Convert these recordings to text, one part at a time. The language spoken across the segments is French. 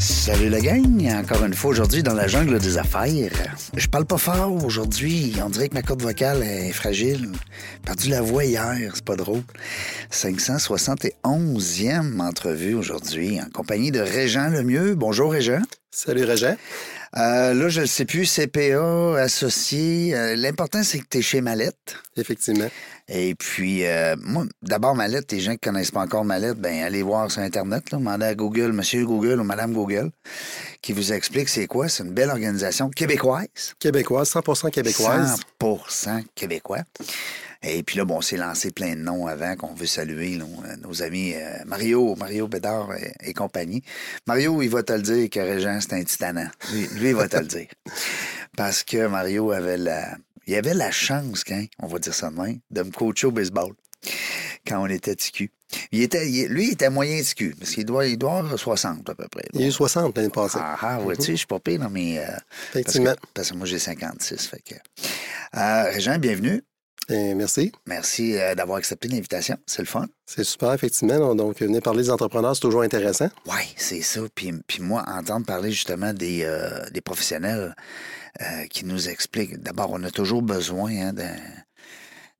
Salut la gang, encore une fois aujourd'hui dans la jungle des affaires. Je parle pas fort aujourd'hui, on dirait que ma corde vocale est fragile. Perdu la voix hier, c'est pas drôle. 571e entrevue aujourd'hui en compagnie de Régent Lemieux. Bonjour Régent. Salut Régent. Euh, là, je ne sais plus, CPA, associé. Euh, L'important, c'est que tu es chez Mallette. Effectivement. Et puis, euh, moi, d'abord, Mallette, les gens qui ne connaissent pas encore Mallette, ben allez voir sur Internet, là, demandez à Google, Monsieur Google ou Madame Google, qui vous explique c'est quoi. C'est une belle organisation québécoise. Québécoise, 100% québécoise. 100% québécois. Et puis là, bon, on s'est lancé plein de noms avant qu'on veut saluer là, nos amis euh, Mario, Mario Bédard et, et, compagnie. Mario, il va te le dire que Régent, c'est un titanant. Lui, lui, il va te le dire. Parce que Mario avait la, il avait la chance, quand, on va dire ça demain, de me coacher au baseball quand on était TQ. Il était, il, lui, il était moyen TQ, parce qu'il doit, il doit avoir 60 à peu près. Il est 60 l'année passée. Ah, ah ouais, tu sais, je suis pas pire. Euh, Effectivement. Parce que, parce que moi, j'ai 56, fait que... Euh, Régent, bienvenue. Et merci. Merci euh, d'avoir accepté l'invitation. C'est le fun. C'est super, effectivement. Donc, venir parler des entrepreneurs, c'est toujours intéressant. Oui, c'est ça. Puis, puis moi, entendre parler justement des, euh, des professionnels euh, qui nous expliquent. D'abord, on a toujours besoin hein, d'un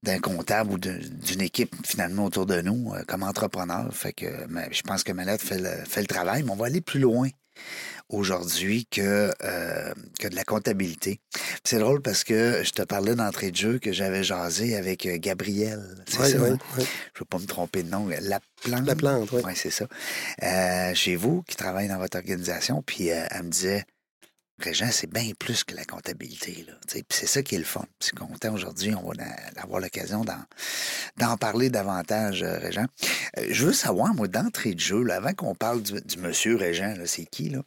d'un comptable ou d'une équipe finalement autour de nous euh, comme entrepreneur. Fait que je pense que fait le, fait le travail, mais on va aller plus loin aujourd'hui que, euh, que de la comptabilité. C'est drôle parce que je te parlais d'entrée de jeu que j'avais jasé avec euh, Gabriel. C'est oui, ça? oui, hein? oui. Je ne veux pas me tromper de nom. La plante. La plante, oui. Oui, c'est ça. Euh, chez vous, qui travaille dans votre organisation, puis euh, elle me disait Régent, c'est bien plus que la comptabilité. C'est ça qui est le fun. C'est content aujourd'hui, on va avoir l'occasion d'en parler davantage, euh, Régent. Euh, je veux savoir, moi, d'entrée de jeu, avant qu'on parle du, monsieur Régent, c'est qui? là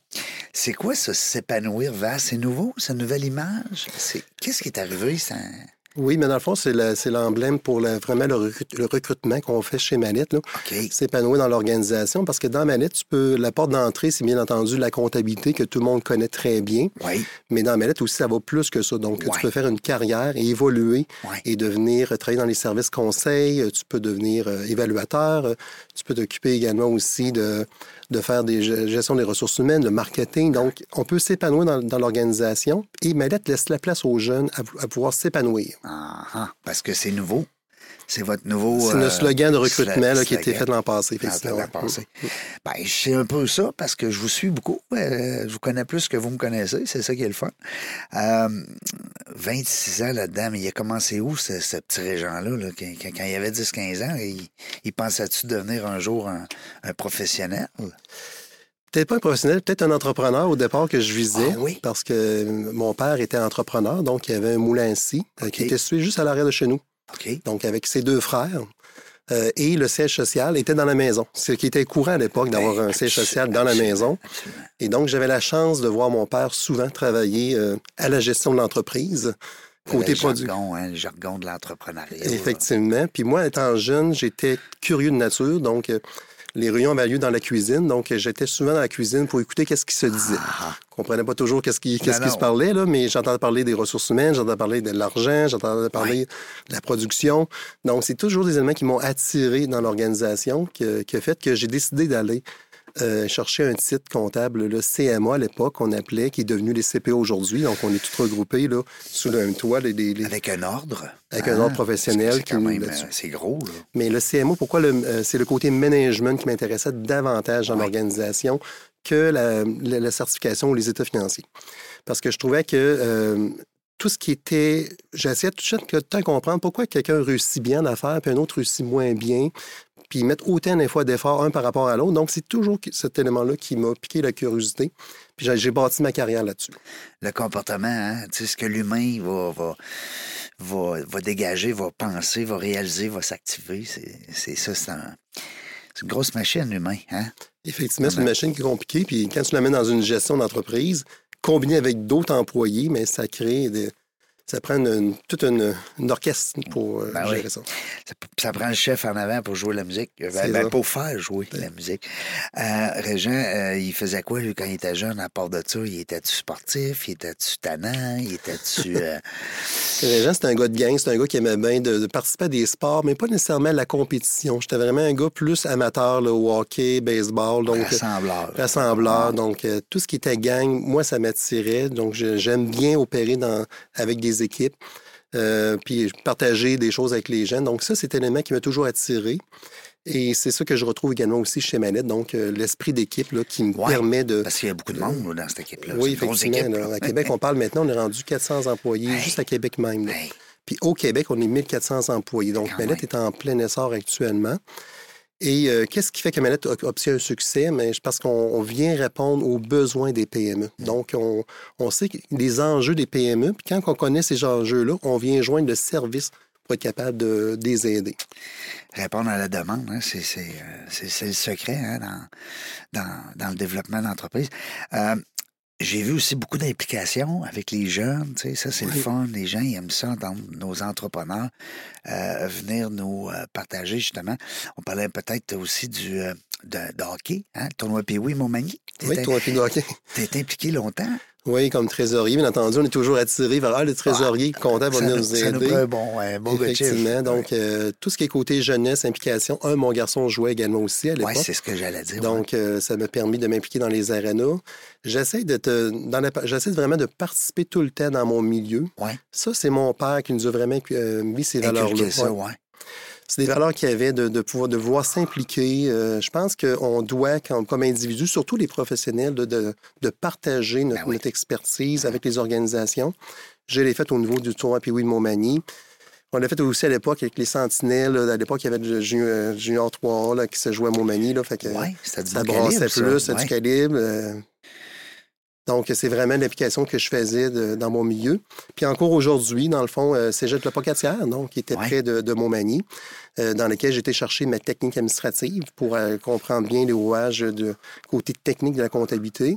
C'est quoi ce s'épanouir vers? C'est nouveau, cette nouvelle image? Qu'est-ce qui est arrivé? Ça... Oui, mais dans le fond, c'est l'emblème pour le, vraiment le, recrut, le recrutement qu'on fait chez Manette. Okay. S'épanouir dans l'organisation parce que dans Manette, tu peux. La porte d'entrée, c'est bien entendu la comptabilité que tout le monde connaît très bien. Oui. Mais dans Manette aussi, ça va plus que ça. Donc, tu peux faire une carrière et évoluer et devenir, euh, travailler dans les services conseils. euh, Tu peux devenir euh, évaluateur. Tu peux t'occuper également aussi de, de faire des ge- gestion des ressources humaines, le marketing. Donc, on peut s'épanouir dans, dans l'organisation et Manette laisse la place aux jeunes à, à pouvoir s'épanouir. Ah, ah, parce que c'est nouveau. C'est votre nouveau. C'est le euh, slogan de recrutement là, qui a été fait l'an passé. L'an passé. Ben, je sais un peu ça parce que je vous suis beaucoup. Euh, je vous connais plus que vous me connaissez. C'est ça qui est le fun. Euh, 26 ans là-dedans, mais il a commencé où, ce, ce petit régent-là? là, quand, quand- quand il avait 10-15 ans, il, il pensait-tu devenir un jour un, un professionnel? Peut-être pas un professionnel, peut-être un entrepreneur au départ que je visais. Ah oui? Parce que mon père était entrepreneur, donc il avait un moulin scie euh, qui était situé juste à l'arrière de chez nous. Donc avec ses deux frères. Euh, et le siège social était dans la maison. Ce qui était courant à l'époque d'avoir Ben, un siège social dans la maison. Et donc j'avais la chance de voir mon père souvent travailler euh, à la gestion de l'entreprise. Côté le produit. jargon, hein, le jargon de l'entrepreneuriat. Effectivement. Puis moi, étant jeune, j'étais curieux de nature. Donc, euh, les réunions avaient lieu dans la cuisine. Donc, j'étais souvent dans la cuisine pour écouter qu'est-ce qui se disait. Ah, Je comprenais pas toujours qu'est-ce qui, qu'est-ce qui se parlait, là, mais j'entendais parler des ressources humaines, j'entendais parler de l'argent, j'entendais parler de la production. Donc, c'est toujours des éléments qui m'ont attiré dans l'organisation, que- qui a fait que j'ai décidé d'aller euh, chercher un titre comptable, le CMA à l'époque, qu'on appelait, qui est devenu les CPA aujourd'hui. Donc, on est tous regroupés là, sous le même toit. Les, avec un ordre. Avec un ordre professionnel C'est même, là-dessus. euh, c'est gros, là. Mais le CMO, pourquoi le- euh, c'est le côté management qui m'intéressait davantage dans Ouais. l'organisation que la, la- la certification ou les états financiers? Parce que je trouvais que euh, tout ce qui était. J'essayais tout de suite de comprendre pourquoi quelqu'un réussit bien en affaires puis un autre réussit moins bien. Puis ils mettent autant des fois d'efforts un par rapport à l'autre. Donc, c'est toujours cet élément-là qui m'a piqué la curiosité. Puis j'ai- bâti ma carrière là-dessus. le comportement, hein, tu sais, ce que l'humain va, va, va, va dégager, va penser, va réaliser, va s'activer. C'est c'est ça, c'est un- c'est une grosse machine, l'humain. Hein? Effectivement, c'est une machine qui est compliquée. Puis quand tu la mets dans une gestion d'entreprise, combinée avec d'autres employés, mais ça crée des- Ça prend une, toute une, une orchestre pour euh, Ben gérer oui. ça. Ça, ça prend le chef en avant pour jouer la musique. Ben, C'est ben, ça. pour faire jouer la musique. Euh, Régent, euh, il faisait quoi, lui, quand il était jeune, à part de ça? Il était-tu sportif? Il était-tu tannant? Il était-tu... euh, Régent, c'est un gars de gang, c'est un gars qui aimait bien de, de participer à des sports, mais pas nécessairement à la compétition. J'étais vraiment un gars plus amateur, au hockey, baseball, donc euh, rassembleur? rassembleur. Donc, euh, tout ce qui était gang, moi, ça m'attirait. Donc, j'aime bien opérer dans, avec des équipes. euh, puis partager des choses avec les jeunes. Donc, ça, c'est un élément qui m'a toujours attiré. Et c'est ça que je retrouve également aussi chez Manette. Donc, euh, l'esprit d'équipe qui me Ouais, permet de. Parce qu'il y a beaucoup de monde là, dans cette équipe-là. Oui, effectivement. équipe, là. à Québec, on parle maintenant, on est rendu 400 employés, Hey. juste à Québec même. Hey, Puis au Québec, on est 1400 employés. Donc, Manette est en plein essor actuellement. Et euh, qu'est-ce qui fait que Manette obtient un succès? Mais parce qu'on on vient répondre aux besoins des PME. Donc, on, on sait les enjeux des PME. Puis quand on connaît ces enjeux-là, on vient joindre le service pour être capable de, les aider. répondre à la demande, hein, euh, c'est le secret hein, dans, dans, dans le développement d'entreprise. Euh, j'ai vu aussi beaucoup d'implications avec les jeunes. Tu sais, ça, c'est le fun. Les gens ils aiment ça, entendre nos entrepreneurs euh, venir nous euh, partager, justement. On parlait peut-être aussi du, euh, de, de hockey, hein, tournoi Pee-Wee Montmagny. Oui, puis de hockey. t'étais impliqué longtemps. Oui, comme trésorier, bien entendu, on est toujours attiré vers ah, le trésorier, content va Ça, venir nous aider. un bon, un bon. Effectivement. Donc, euh, tout ce qui est côté jeunesse, implication. Un, mon garçon jouait également aussi à Oui, l'époque. c'est ce que j'allais dire. ouais. Donc, euh, ça m'a permis de m'impliquer dans les arénas. J'essaie de te, dans la- j'essaie vraiment de participer tout le temps dans mon milieu. Ouais. Ça, c'est mon père qui nous a vraiment euh, mis ces valeurs-là. Ça, Ouais. C'est des valeurs qu'il y avait de, de pouvoir de vouloir s'impliquer. Euh, je pense qu'on doit, comme, comme individu, surtout les professionnels, de, de, de partager notre, Ben oui. notre expertise avec les organisations. Je l'ai fait au niveau du tournoi puis oui de Montmagny. On l'a fait aussi à l'époque avec les Sentinelles. À l'époque, il y avait le Junior, Junior 3 là, qui se jouait à Montmagny. Là, fait que, Ouais, c'était du ça bon brassait ça. plus, Ouais. du calibre. euh. Donc, c'est vraiment l'application que je faisais de- dans mon milieu. Puis encore aujourd'hui, dans le fond, euh, Cégep Le Pocatière, donc, qui était Ouais. près de, de Montmagny, euh, dans lequel j'étais chercher ma technique administrative pour euh, comprendre bien les rouages de côté technique de la comptabilité,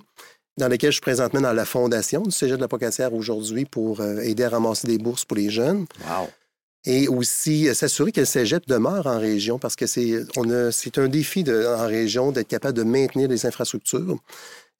dans lequel je suis présentement dans la fondation du Cégep de la Pocatière aujourd'hui pour euh, aider à ramasser des bourses pour les jeunes. Wow. Et aussi euh, s'assurer que le cégep demeure en région parce que c'est on a- c'est un défi de- en région d'être capable de maintenir les infrastructures.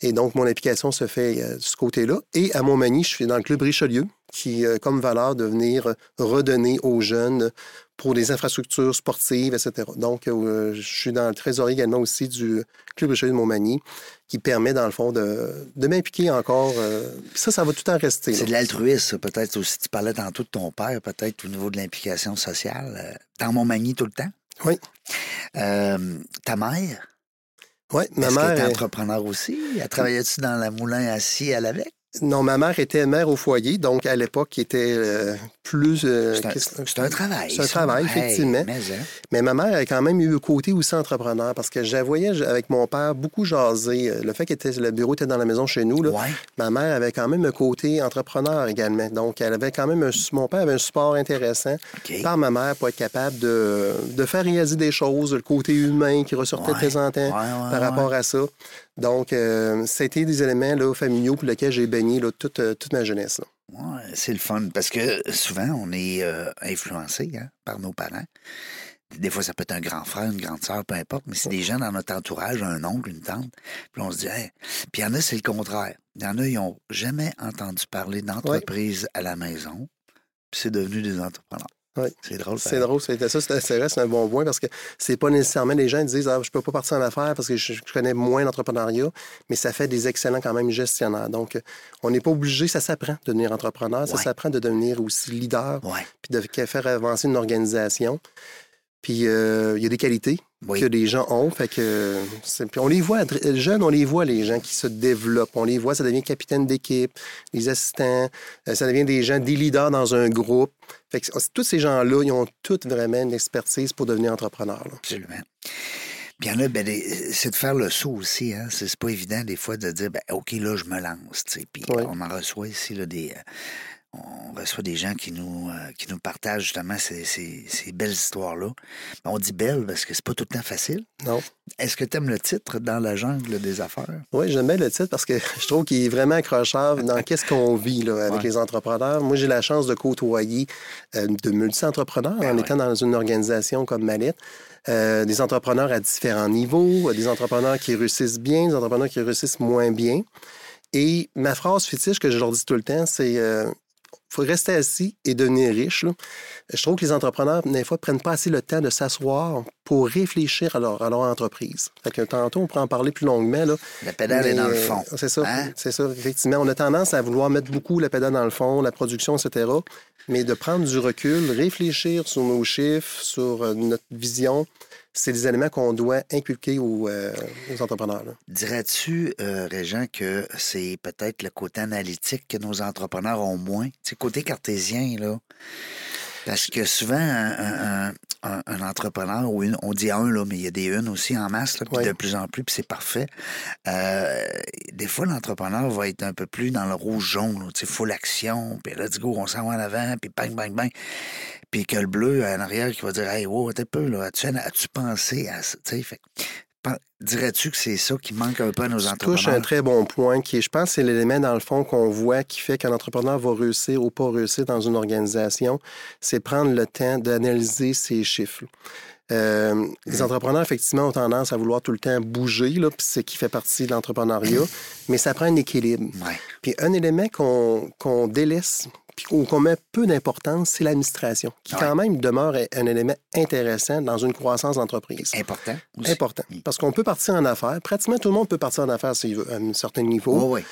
Et donc, mon implication se fait euh, de ce côté-là. Et à Montmagny, je suis dans le Club Richelieu, qui a comme valeur de venir euh, redonner aux jeunes pour des infrastructures sportives, etc. Donc, euh, je suis dans le trésorier également aussi du Club Richelieu de Montmagny, qui permet, dans le fond, de, de m'impliquer encore. euh, ça, ça va tout le temps rester. C'est de l'altruisme, ça, peut-être aussi. Tu parlais tantôt de ton père, peut-être au niveau de l'implication sociale. euh, Dans Montmagny tout le temps? Oui. Euh, ta mère, Oui, ma est-ce qu'elle mère. est- entrepreneur aussi? Elle travaillait-tu dans la moulin assis à l'avec? Non, ma mère était mère au foyer, donc à l'époque, qui était euh, plus. euh, C'est un, travail. C'est un travail, Hey, effectivement. mais, hein, Mais ma mère a quand même eu le côté aussi entrepreneur parce que je la voyais j- avec mon père beaucoup jaser. Euh, Le fait que le bureau était dans la maison chez nous, là, Ouais. ma mère avait quand même un côté entrepreneur également. Donc, elle avait quand même un, mon père avait un support intéressant par ma mère pour être capable de, de faire réaliser des choses, le côté humain qui ressortait Ouais, de temps en temps ouais, par rapport à ça. Donc, euh, c'était des éléments là, familiaux pour lesquels j'ai baigné là, toute, euh, toute ma jeunesse. Ouais, c'est le fun parce que souvent, on est euh, influencé hein, par nos parents. Des fois, ça peut être un grand frère, une grande sœur, peu importe, mais c'est des gens dans notre entourage, un oncle, une tante. Puis on se dit, Hey. puis il y en a, c'est le contraire. Il y en a, ils n'ont jamais entendu parler d'entreprise à la maison, puis c'est devenu des entrepreneurs. Ouais. C'est drôle. C'est drôle, c'était ça, vrai, c'est un bon point parce que c'est pas nécessairement les gens qui disent ah, je peux pas partir en affaires parce que je, je connais moins l'entrepreneuriat, mais ça fait des excellents quand même gestionnaires. Donc, on n'est pas obligé, ça s'apprend de devenir entrepreneur, ça s'apprend de devenir aussi leader, Ouais. puis de faire avancer une organisation. Puis euh, il y a des qualités Oui. que les gens ont. Fait que, puis on les voit, jeunes, on les voit, les gens qui se développent. On les voit, ça devient capitaine d'équipe, les assistants, euh, ça devient des gens, des leaders dans un groupe. Fait que c'est- tous ces gens-là, ils ont toutes vraiment une expertise pour devenir entrepreneurs. là. Absolument. Puis il y en a, ben, c'est de faire le saut aussi. Hein? C'est pas évident des fois de dire, ben, OK, là, je me lance. Puis on en reçoit ici là, des. On reçoit des gens qui nous, euh, qui nous partagent justement ces, ces- ces belles histoires-là. On dit belles parce que c'est pas tout le temps facile. Non. Est-ce que tu aimes le titre Dans la jungle des affaires? Oui, j'aime bien le titre parce que je trouve qu'il est vraiment accrocheur dans qu'est-ce qu'on vit là, avec Ouais. les entrepreneurs. Moi, j'ai la chance de côtoyer euh, de multi-entrepreneurs Ben en ouais. étant dans une organisation comme Mallette. Euh, des entrepreneurs à différents niveaux, des entrepreneurs qui réussissent bien, des entrepreneurs qui réussissent moins bien. Et ma phrase fétiche que je leur dis tout le temps, c'est euh, faut rester assis et devenir riche. là. Je trouve que les entrepreneurs, des fois, prennent pas assez le temps de s'asseoir pour réfléchir à leur, à leur entreprise. Fait que tantôt, on pourra en parler plus longuement. Là. La pédale est dans le fond. euh, C'est ça, Hein? c'est ça, effectivement. On a tendance à vouloir mettre beaucoup la pédale dans le fond, la production, etc. Mais de prendre du recul, réfléchir sur nos chiffres, sur euh, notre vision, c'est des éléments qu'on doit inculquer aux, euh, entrepreneurs. Dirais-tu, euh, Régent, que c'est peut-être le côté analytique que nos entrepreneurs ont moins? Sais, côté cartésien, là. Parce que souvent, un, un- un- un entrepreneur, ou une, on dit un, là, mais il y a des une aussi en masse, là, puis Oui. de plus en plus, puis c'est parfait. Euh, des fois, l'entrepreneur va être un peu plus dans le rouge-jaune, tu sais, full action, puis let's go, on s'en va en avant, puis bang, bang, bang. Puis que le bleu en arrière qui va dire, hey, wow, t'es peu, là, as-tu, as-tu pensé à ça? Tu sais, fait dirais-tu que c'est ça qui manque un peu à nos Tu entrepreneurs? un très bon point qui est, je pense, c'est l'élément dans le fond qu'on voit qui fait qu'un entrepreneur va réussir ou pas réussir dans une organisation, c'est prendre le temps d'analyser ses chiffres. Euh, les entrepreneurs, effectivement, ont tendance à vouloir tout le temps bouger, là, puis c'est qui fait partie de l'entrepreneuriat, mais ça prend un équilibre. Ouais. Puis un élément qu'on qu'on délaisse puis qu'on met peu d'importance, c'est l'administration, qui Ouais. quand même demeure un élément intéressant dans une croissance d'entreprise. Important aussi. Important. Parce qu'on peut partir en affaires. Pratiquement tout le monde peut partir en affaires s'il veut, à un certain niveau. Oui, oui.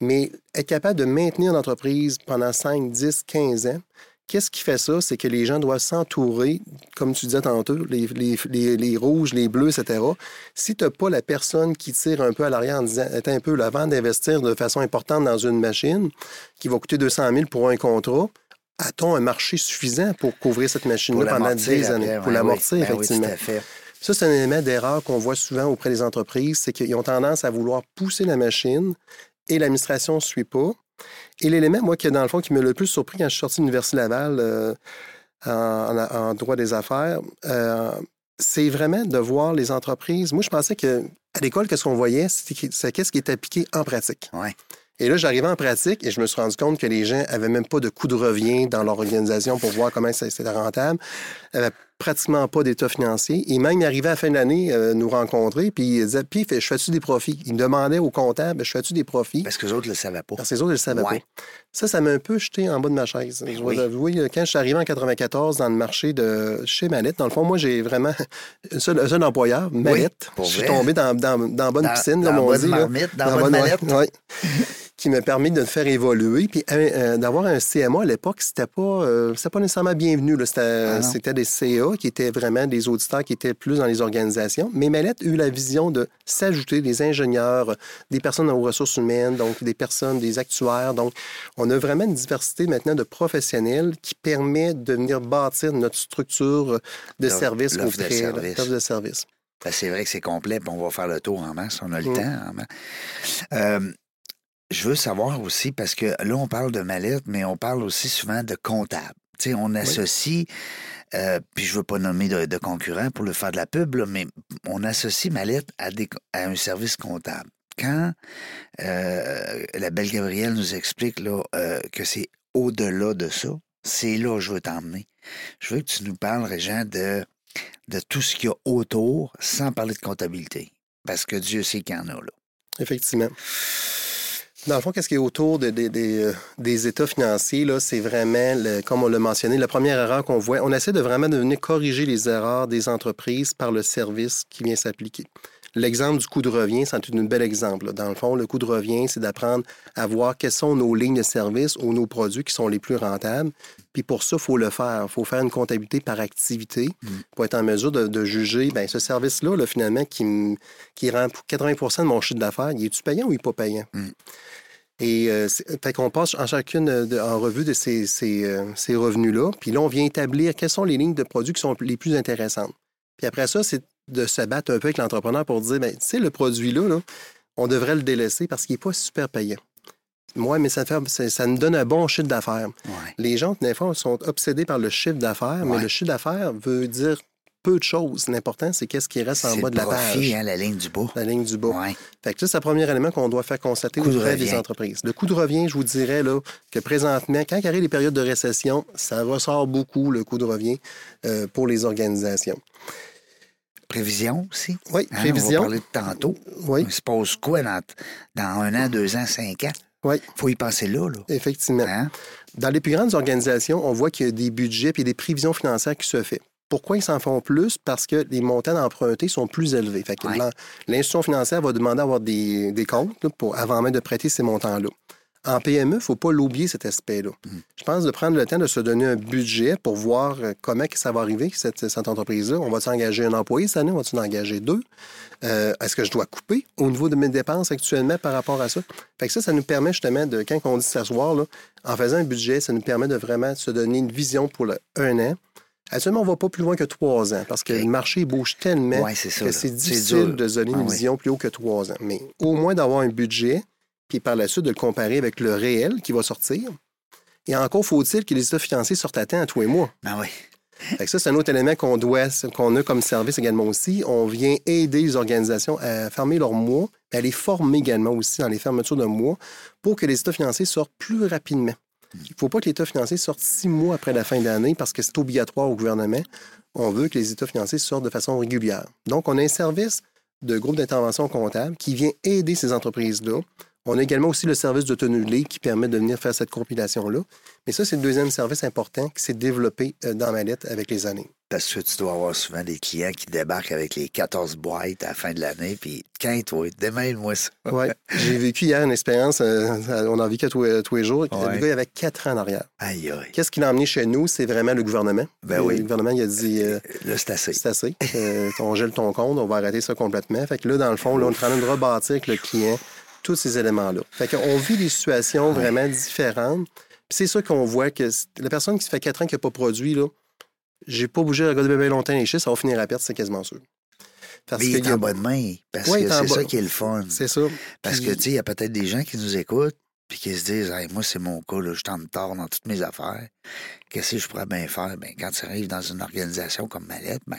Mais être capable de maintenir l'entreprise pendant 5, 10, 15 ans, qu'est-ce qui fait ça? C'est que les gens doivent s'entourer, comme tu disais tantôt, les, les, les, les rouges, les bleus, etc. Si tu n'as pas la personne qui tire un peu à l'arrière en disant, attends un peu, là, avant d'investir de façon importante dans une machine qui va coûter 200 000 pour un contrat, a-t-on un marché suffisant pour couvrir cette machine-là pendant l'amortir 10 après, années? Pour l'amortir, oui. Ben oui, effectivement. tout à fait. Ça, c'est un élément d'erreur qu'on voit souvent auprès des entreprises, c'est qu'ils ont tendance à vouloir pousser la machine et l'administration ne suit pas. Et l'élément, moi, qui, dans le fond, qui m'a le plus surpris quand je suis sorti de l'Université Laval euh, en, droit des affaires, euh, c'est vraiment de voir les entreprises. Moi, je pensais que à l'école, qu'est-ce qu'on voyait, c'était c'est qu'est-ce qui est appliqué en pratique. Ouais. Et là, j'arrivais en pratique et je me suis rendu compte que les gens avaient même pas de coût de revient dans leur organisation pour voir comment ça- c'était rentable. Avaient pratiquement pas d'état financier. Et même, arrivaient à la fin de l'année euh, nous rencontrer, puis ils disaient, puis, je fais-tu des profits? Ils me demandaient au comptable, je fais-tu des profits? Parce que les autres ne le savaient pas. Parce que les autres, ne le savaient Ouais. pas. Ça, ça m'a un peu jeté en bas de ma chaise. Je oui. avouer, quand je suis arrivé en 94 dans le marché de chez Mallette, dans le fond, moi, j'ai vraiment un seul, un seul employeur, Mallette. je suis tombé dans, dans, bonne Dans- piscine, dans comme on bonne dit. là. dans bonne ouais, mallette. ouais. qui m'a permis de faire évoluer. Puis euh, d'avoir un CMA à l'époque, c'était pas, euh, c'était pas nécessairement bienvenu. C'était, Ah c'était des CA qui étaient vraiment des auditeurs qui étaient plus dans les organisations. Mais Mallette a eu la vision de s'ajouter des ingénieurs, des personnes aux ressources humaines, donc des personnes, des actuaires. Donc, on a vraiment une diversité maintenant de professionnels qui permet de venir bâtir notre structure de service l'offre de service. Ben, c'est vrai que c'est complet, puis on va faire le tour en masse. On a le Mm. temps en masse. Euh, je veux savoir aussi, parce que là, on parle de mallette, mais on parle aussi souvent de comptable. Tu sais, on associe, euh, puis je veux pas nommer de, de concurrent pour le faire de la pub, là, mais on associe mallette à, des, à un service comptable. Quand euh, la belle Gabrielle nous explique là, euh, que c'est au-delà de ça, c'est là que je veux t'emmener. Je veux que tu nous parles, Régent, de, de tout ce qu'il y a autour, sans parler de comptabilité. Parce que Dieu sait qu'il y en a, là. Effectivement. Dans le fond, qu'est-ce qui est autour de- de- euh, des états financiers, là, c'est vraiment, comme on l'a mentionné, la première erreur qu'on voit. On essaie de vraiment de venir corriger les erreurs des entreprises par le service qui vient s'appliquer. L'exemple du coût de revient, c'est un bel exemple. là. Dans le fond, le coût de revient, c'est d'apprendre à voir quelles sont nos lignes de service ou nos produits qui sont les plus rentables. Puis pour ça, il faut le faire. Il faut faire une comptabilité par activité pour être en mesure de, de juger, bien, ce service-là, là, finalement, qui, qui rend pour 80% de mon chiffre d'affaires, il est-tu payant ou il n'est pas payant? Mm. Et euh, fait qu'on passe en chacune de- en revue de ces, ces, euh, ces revenus-là. Puis là, on vient établir quelles sont les lignes de produits qui sont les plus intéressantes. Puis après ça, c'est de se battre un peu avec l'entrepreneur pour dire, bien, tu sais, le produit-là, là, on devrait le délaisser parce qu'il n'est pas super payant. Moi, mais ça, fait, ça, nous donne un bon chiffre d'affaires. Ouais. Les gens, des fois, sont obsédés par le chiffre d'affaires, mais le chiffre d'affaires veut dire peu de choses. L'important, c'est qu'est-ce qui reste en bas de la profit, page, hein, la ligne du bas. la ligne du bas. Ouais. Fait que ça, c'est le premier élément qu'on doit faire constater de auprès des entreprises. Le coût de revient, je vous dirais là, que présentement, quand il arrive les périodes de récession, ça ressort beaucoup, le coût de revient, euh, pour les organisations. Prévision aussi? Oui, Hein, On va prévision. parler de tantôt. Oui, Il se passe quoi dans, dans un an, deux ans, cinq ans? oui, faut y penser là. là. effectivement. Hein? Dans les plus grandes organisations, on voit qu'il y a des budgets et des prévisions financières qui se font. Pourquoi ils s'en font plus? Parce que les montants d'empruntés sont plus élevés. Fait que Ouais. l'institution financière va demander d'avoir des, des comptes là, pour, avant même de prêter ces montants-là. En PME, il ne faut pas l'oublier, cet aspect-là. Mm. Je pense de prendre le temps de se donner un budget pour voir euh, comment ça va arriver, cette, cette entreprise-là. On va s'engager un employé cette année? On va-tu en engager deux? Euh, Est-ce que je dois couper au niveau de mes dépenses actuellement par rapport à ça? Fait que ça, ça nous permet justement de, quand on dit s'asseoir, en faisant un budget, ça nous permet de vraiment se donner une vision pour le un an. Actuellement, on ne va pas plus loin que trois ans parce que le marché bouge tellement ça. que c'est difficile de se donner Ah une oui. vision plus haut que trois ans. Mais au moins d'avoir un budget, puis par la suite de le comparer avec le réel qui va sortir. Et encore faut-il que les états financiers sortent à temps à tous les mois. Ben oui. Fait que ça, c'est un autre élément qu'on doit, qu'on a comme service également aussi. On vient aider les organisations à fermer leurs mois, à les former également aussi dans les fermetures de mois pour que les états financiers sortent plus rapidement. Il ne faut pas que l'état financier sorte six mois après la fin de l'année parce que c'est obligatoire au gouvernement. On veut que les états financiers sortent de façon régulière. Donc, on a un service de groupe d'intervention comptable qui vient aider ces entreprises-là. On a également aussi le service de tenue de livre qui permet de venir faire cette compilation-là. Mais ça, c'est le deuxième service important qui s'est développé euh, dans ma lettre avec les années. Parce que tu dois avoir souvent des clients qui débarquent avec les 14 boîtes à la fin de l'année, puis quand toi, démêle-moi ça. Oui. J'ai vécu hier une expérience, euh, on en vit que tous, les- tous les jours. Ouais. Le gars, avait quatre ans en arrière. Aïe, aïe. Qu'est-ce qu'il a emmené chez nous? C'est vraiment le gouvernement. Ben Euh, oui. Le gouvernement, il a dit euh, Là, c'est assez. c'est assez. Euh, on gèle ton compte, on va arrêter ça complètement. Fait que là, dans le fond, là, on est en train de rebâtir avec le client tous ces éléments-là. Fait qu'on vit des situations vraiment différentes. Puis c'est sûr qu'on voit que la personne qui se fait quatre ans qui n'a pas produit, là, j'ai pas bougé le gars de bébé longtemps les chiffres, ça va finir à perte, c'est quasiment sûr. Parce Mais il est a- en bonne main. Parce Ouais, que c'est ça qui est le fun. C'est ça. Parce Puis- que, tu sais, il y a peut-être des gens qui nous écoutent puis qui se disent Hey, moi, c'est mon cas, là, je en retard dans toutes mes affaires. Qu'est-ce que je pourrais bien faire? Ben, quand tu arrives dans une organisation comme Mallette, ben,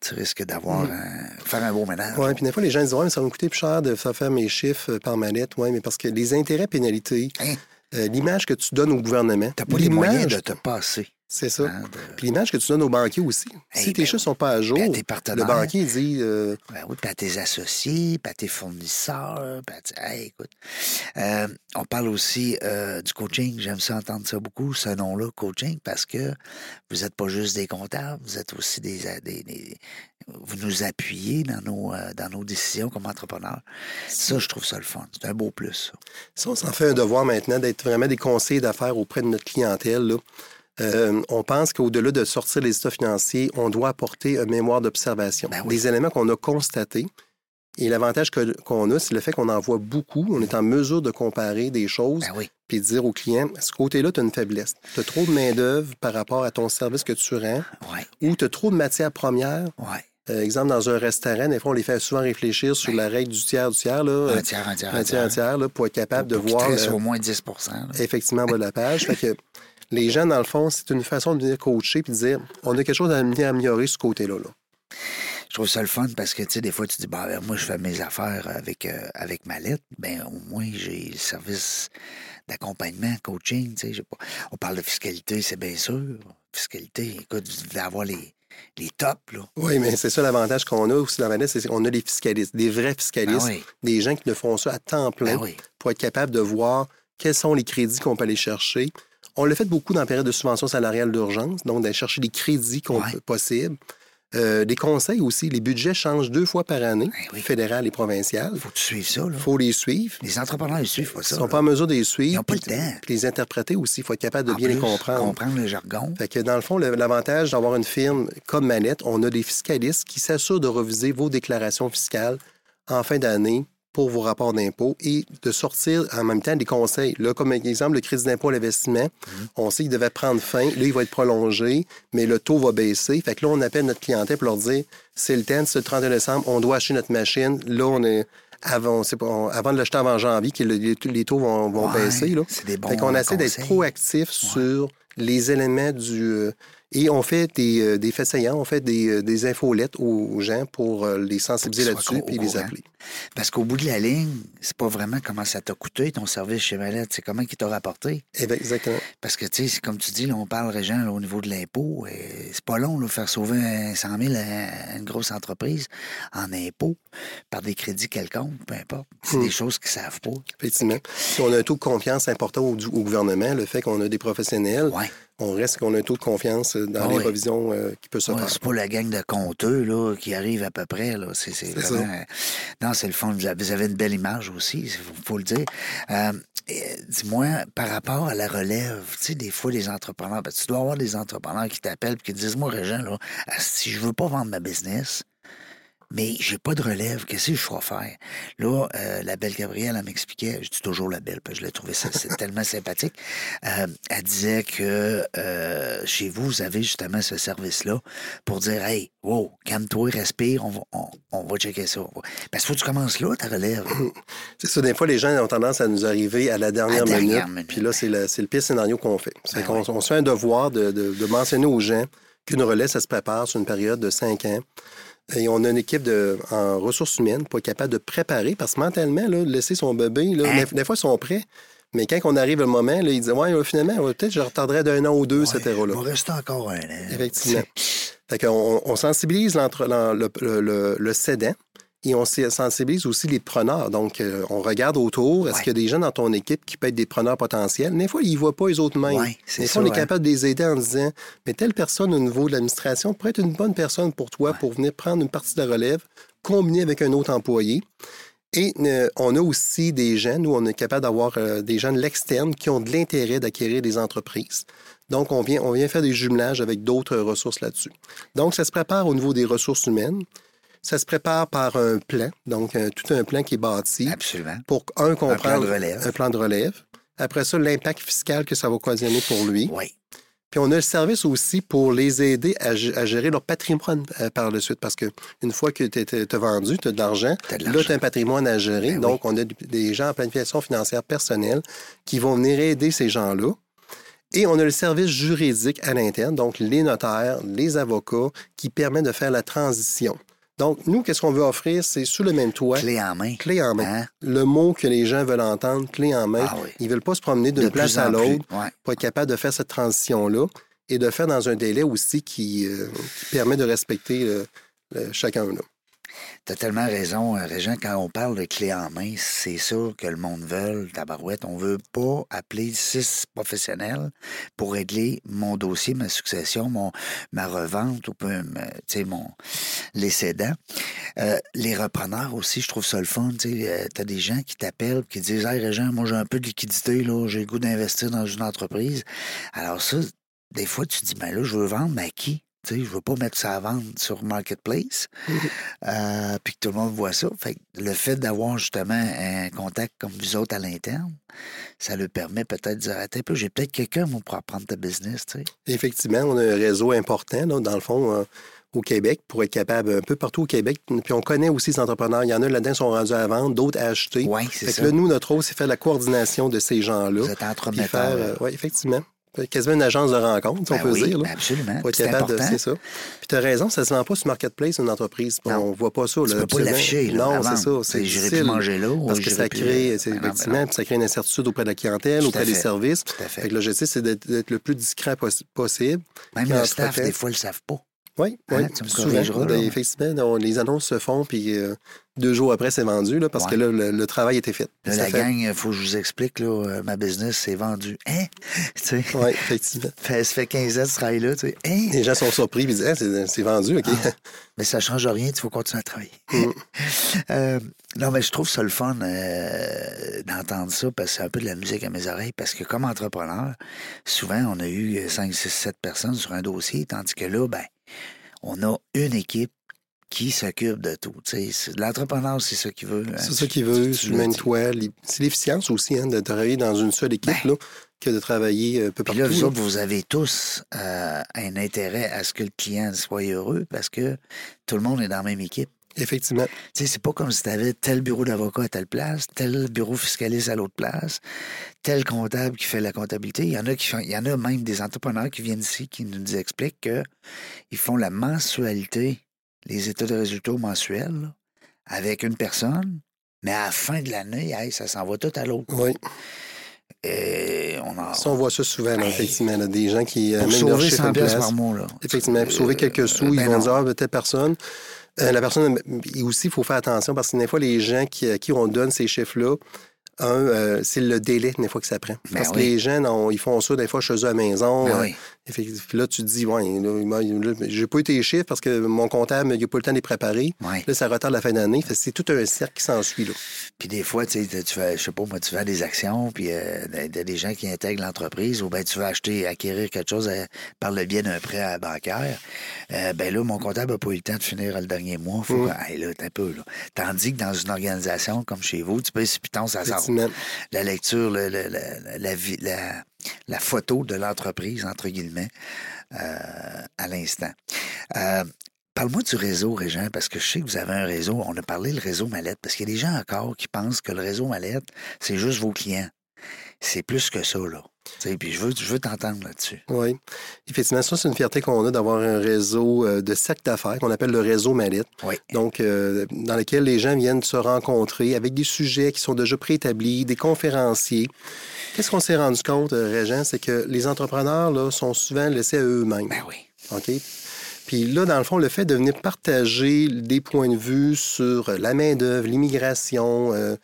tu risques d'avoir un- faire un beau ménage. Oui, puis des fois, les gens disent Ouais, mais ça va me coûter plus cher de faire faire mes chiffres euh, par manette. Oui, mais parce que les intérêts pénalités, Hein? euh, l'image que tu donnes au gouvernement, T'as pas les moyens de te passer. C'est ça. hein, de- Puis l'image que tu donnes aux banquiers aussi. Hey, si tes ben chiffres oui. sont pas à jour, à le banquier dit euh, Ben oui, puis à tes associés, puis à tes fournisseurs, puis à tes- Hey, écoute. Euh, on parle aussi euh, du coaching. J'aime ça entendre ça beaucoup, ce nom-là, coaching, parce que vous n'êtes pas juste des comptables, vous êtes aussi des... des- des- vous nous appuyez dans nos, dans nos décisions comme entrepreneurs. Ça, je trouve ça le fun. C'est un beau plus, ça. Si on s'en fait un devoir maintenant d'être vraiment des conseillers d'affaires auprès de notre clientèle, là, euh, on pense qu'au-delà de sortir les états financiers, on doit apporter un mémoire d'observation. Ben oui. Des éléments qu'on a constatés. Et l'avantage qu'on a, c'est le fait qu'on en voit beaucoup. On est en mesure de comparer des choses Ben oui. puis de dire au client, à ce côté-là, tu as une faiblesse. Tu as trop de main-d'œuvre par rapport à ton service que tu rends Ouais, ou tu as trop de matières premières. ouais. Euh, exemple, dans un restaurant, des fois, on les fait souvent réfléchir sur la règle du tiers du tiers, là, Un tiers, un tiers, un tiers, un tiers, là, pour être capable de Pour voir euh, au moins 10 là. effectivement en bas de la page. fait que les gens, dans le fond, c'est une façon de venir coacher puis de dire on a quelque chose à améliorer ce côté-là. là. Je trouve ça le fun parce que, tu sais, des fois, tu dis, bah, ben, moi, je fais mes affaires avec, euh, avec ma lettre. Ben, au moins, j'ai le service d'accompagnement, coaching, tu sais. pas- On parle de fiscalité, c'est bien sûr. Fiscalité, écoute, vous devez avoir les, les tops, là. Oui, mais c'est ça l'avantage qu'on a aussi dans la c'est qu'on a des fiscalistes, des vrais Ben fiscalistes, oui, des gens qui ne font ça à temps plein ben oui. pour être capable de voir quels sont les crédits qu'on peut aller chercher. On l'a fait beaucoup dans la période de subvention salariale d'urgence, donc d'aller chercher les crédits qu'on Ouais. peut- possibles. Euh, des conseils aussi. Les budgets changent deux fois par année, Ben oui. fédéral et provincial. Faut que tu suives ça, là. Il faut les suivre. Les entrepreneurs, ils suivent pas Ils ça. ne sont là. pas en mesure de les Ils suivre. n'ont pas le temps. Puis les interpréter aussi. Il faut être capable de En bien les comprendre. Comprendre le jargon. Fait que dans le fond, l'avantage d'avoir une firme comme Manette, on a des fiscalistes qui s'assurent de reviser vos déclarations fiscales en fin d'année pour vos rapports d'impôt et de sortir en même temps des conseils. Là, comme exemple, le crédit d'impôt à l'investissement, on sait qu'il devait prendre fin. Là, il va être prolongé, mais le taux va baisser. Fait que là, on appelle notre clientèle pour leur dire c'est le temps, c'est le 31 décembre, on doit acheter notre machine. Là, on est avant, on- avant de l'acheter avant janvier, que le- les, les taux vont, vont Ouais, baisser. Là. C'est des bons Fait qu'on essaie d'être proactif sur les éléments du. euh, et on fait des, euh, des faits saillants, on fait des, euh, des infolettes aux, gens pour euh, les sensibiliser là-dessus puis au les appeler. Parce qu'au bout de la ligne, c'est pas vraiment comment ça t'a coûté ton service chez Valette, c'est comment il t'a rapporté. Eh bien, Exactement. Parce que, tu sais, comme tu dis, là, on parle, Régent, au niveau de l'impôt. c'est pas long, là, faire sauver un 100 000 à une grosse entreprise en impôt par des crédits quelconques, peu importe. C'est Hmm. des choses qu'ils savent pas. Effectivement. Puis on a un taux de confiance important au, au gouvernement, le fait qu'on a des professionnels. Ouais. On reste qu'on a un taux de confiance euh, dans Ah les oui. revisions euh, qui peut se Ouais, faire. c'est pas la gang de compteux là, qui arrive à peu près. Là. C'est, c'est C'est vraiment... Non, c'est le fond. Vous avez une belle image aussi, il faut, faut le dire. Euh, dis-moi, par rapport à la relève, tu sais, des fois, les entrepreneurs, tu dois avoir des entrepreneurs qui t'appellent et qui te disent Moi, Régent, là, si je veux pas vendre ma business, mais j'ai pas de relève, qu'est-ce que je dois faire? Là, euh, la belle Gabrielle, elle m'expliquait, je dis toujours la belle, parce que je l'ai trouvé ça, c'est tellement sympathique. Euh, elle disait que euh, chez vous, vous avez justement ce service-là pour dire Hey, wow, calme-toi, respire, on va, on, on va checker ça. Parce qu'il faut que tu commences là, ta relève. C'est ça, des fois, les gens ont tendance à nous arriver à la dernière, À la dernière minute. Puis là, c'est le, pire scénario qu'on fait. C'est Ben qu'on oui. se fait un devoir de, de- de mentionner aux gens qu'une relais, ça se prépare sur une période de cinq ans. Et on a une équipe de, en ressources humaines pour être capable de préparer, parce que mentalement, là, laisser son bébé, là, Hein? des, fois, ils sont prêts. Mais quand on arrive le moment, là, ils disent Ouais, euh, finalement, ouais, peut-être je retarderais d'un an ou deux, Ouais, etc. Là. Il va rester encore un an. Effectivement. Fait qu'on on sensibilise le, le, le- le cédant et on sensibilise aussi les preneurs. Donc, euh, on regarde autour. Est-ce Ouais. qu'il y a des gens dans ton équipe qui peuvent être des preneurs potentiels? Des fois, ils ne voient pas les autres mêmes. Ouais, des fois, on est capable de les aider en disant Mais telle personne au niveau de l'administration pourrait être une bonne personne pour toi pour venir prendre une partie de la relève, combinée avec un autre employé. Et euh, on a aussi des gens, nous, on est capable d'avoir euh, des gens de l'externe qui ont de l'intérêt d'acquérir des entreprises. Donc, on vient, on vient faire des jumelages avec d'autres ressources là-dessus. Donc, ça se prépare au niveau des ressources humaines. Ça se prépare par un plan, donc euh, tout un plan qui est bâti Absolument. pour, un, comprendre de relève. un plan de relève. Après ça, l'impact fiscal que ça va occasionner pour lui. Oui. Puis on a le service aussi pour les aider à, gérer leur patrimoine euh, par la suite. Parce qu'une fois que tu as vendu, tu as de l'argent, là, tu as un patrimoine à gérer. Ben Donc, on a des gens en planification financière personnelle qui vont venir aider ces gens-là. Et on a le service juridique à l'interne, donc les notaires, les avocats, qui permettent de faire la transition. Donc, nous, qu'est-ce qu'on veut offrir? C'est sous le même toit, Clé en main. clé en main. Hein? Le mot que les gens veulent entendre, clé en main. Ah oui. Ils veulent pas se promener d'une De place à l'autre Ouais. pour être capable de faire cette transition-là et de faire dans un délai aussi qui, euh, qui permet de respecter euh, le- chacun. Là. T'as tellement raison, euh, Régent. Quand on parle de clé en main, c'est ça que le monde veut, tabarouette. On veut pas appeler six professionnels pour régler mon dossier, ma succession, mon, ma revente ou peu, tu sais, mon, les cédants. Euh, les repreneurs aussi, je trouve ça le fun. Tu euh, t'as des gens qui t'appellent qui disent Hey, Régent, moi, j'ai un peu de liquidité, là, j'ai le goût d'investir dans une entreprise. Alors, ça, des fois, tu dis, ben là, je veux vendre, mais qui? Tu sais, je veux pas mettre ça à vendre sur Marketplace, euh, puis que tout le monde voit ça. Fait que le fait d'avoir justement un contact comme vous autres à l'interne, ça le permet peut-être de dire, attends un peu, j'ai peut-être quelqu'un moi, pour apprendre ta business, tu sais. Effectivement, on a un réseau important, là, dans le fond, euh, au Québec, pour être capable, un peu partout au Québec. Puis on connaît aussi les entrepreneurs. Il y en a là-dedans qui sont rendus à vendre, d'autres à acheter. Oui, c'est que ça. là, nous, notre rôle, c'est faire la coordination de ces gens-là. Vous êtes euh, ouais, effectivement. Quasiment une agence de rencontre, si on Ben peut oui, dire. Là. absolument. Pour être C'est capable ça. Puis tu as raison, ça se vend pas sur Marketplace, une entreprise. On voit pas ça. Tu là, peux pas absolument. l'afficher, Non, c'est ça. C'est J'irai plus manger là. Parce que ça crée, euh, ben ben effectivement, puis ça crée une incertitude auprès de la clientèle, auprès des services. Tout à fait. Fait que l'objectif, c'est d'être le plus discret possi- possible. Même le staff, des fois, ils le savent pas. Oui, Hein, oui. tu me ben, effectivement, on- les annonces se font, puis euh, deux jours après, c'est vendu, là, parce Ouais. que là, le, le travail été fait. Là, la fait- gang, il faut que je vous explique, là, euh, ma business, c'est vendu. Hein? Oui, effectivement. fait- ça fait 15 ans que tu travailles là, tu sais. Hein? Les gens sont surpris, puis ils disent Ah, c'est c'est vendu, OK. Ah. Mais ça change rien, il faut continuer à travailler. Mm. Euh, non, mais je trouve ça le fun euh, d'entendre ça parce que c'est un peu de la musique à mes oreilles. Parce que comme entrepreneur, souvent, on a eu 5, 6, 7 personnes sur un dossier, tandis que là, ben, on a une équipe qui s'occupe de tout. L'entrepreneur, c'est ça qu'il veut. hein. C'est ça qu'il veut, C'est l'efficience aussi, hein, de travailler dans une seule équipe, Ben. là, que de travailler un peu Puis partout. là, vous là. autres, vous avez tous euh, un intérêt à ce que le client soit heureux parce que tout le monde est dans la même équipe. Effectivement. Tu sais, c'est pas comme si tu avais tel bureau d'avocat à telle place, tel bureau fiscaliste à l'autre place, tel comptable qui fait la comptabilité. Il y en a qui font, il y en a même des entrepreneurs qui viennent ici qui nous expliquent qu'ils font la mensualité, les états de résultats mensuels, là, avec une personne, mais à la fin de l'année, hey, ça s'en va tout à l'autre. Oui. Et on en... Ça, on voit ça souvent, là, effectivement. là, des gens qui, euh, Pour même sauver chiffre 100 de pièces place, par mois, là. Effectivement, pour sauver quelques sous, ils ben vont non. dire, ah, ben, telle personne. Euh, la personne, aussi, il faut faire attention parce que des fois, les gens qui, à qui on donne ces chiffres-là, un, euh, c'est le délai, des fois, que ça prend. Ben parce que les jeunes, ils font ça, des fois, chez eux à la maison. Ben euh, là, tu te dis, ouais, j'ai pas eu tes chiffres parce que mon comptable, il n'a pas le temps de les préparer. Là, ça retarde la fin d'année. C'est tout un cercle qui s'ensuit, là. Puis des fois, tu fais, je sais pas, moi, tu vends des actions, puis euh, ben, des gens qui intègrent l'entreprise, ou bien tu vas acheter, acquérir quelque chose euh, par le biais d'un prêt à bancaire. Ben là, mon comptable n'a pas eu le temps de finir le dernier mois. Un peu, là. Tandis que dans une organisation comme chez vous, tu peux précipitons à 100 la lecture, la, photo de l'entreprise, entre guillemets, euh, à l'instant. Euh, parle-moi du réseau, Régent, parce que je sais que vous avez un réseau. On a parlé le réseau Mallette, parce qu'il y a des gens encore qui pensent que le réseau Mallette, c'est juste vos clients. C'est plus que ça, là. Tu sais, Puis je veux, je veux t'entendre là-dessus. Oui. Effectivement, ça, c'est une fierté qu'on a d'avoir un réseau euh, de cercles d'affaires qu'on appelle le réseau Mallette. Oui. Donc, euh, dans lequel les gens viennent se rencontrer avec des sujets qui sont déjà préétablis, des conférenciers. Qu'est-ce qu'on s'est rendu compte, euh, Régent, c'est que les entrepreneurs là, sont souvent laissés à eux-mêmes. Ben oui. OK? Puis là, dans le fond, le fait de venir partager des points de vue sur la main-d'œuvre, l'immigration, euh,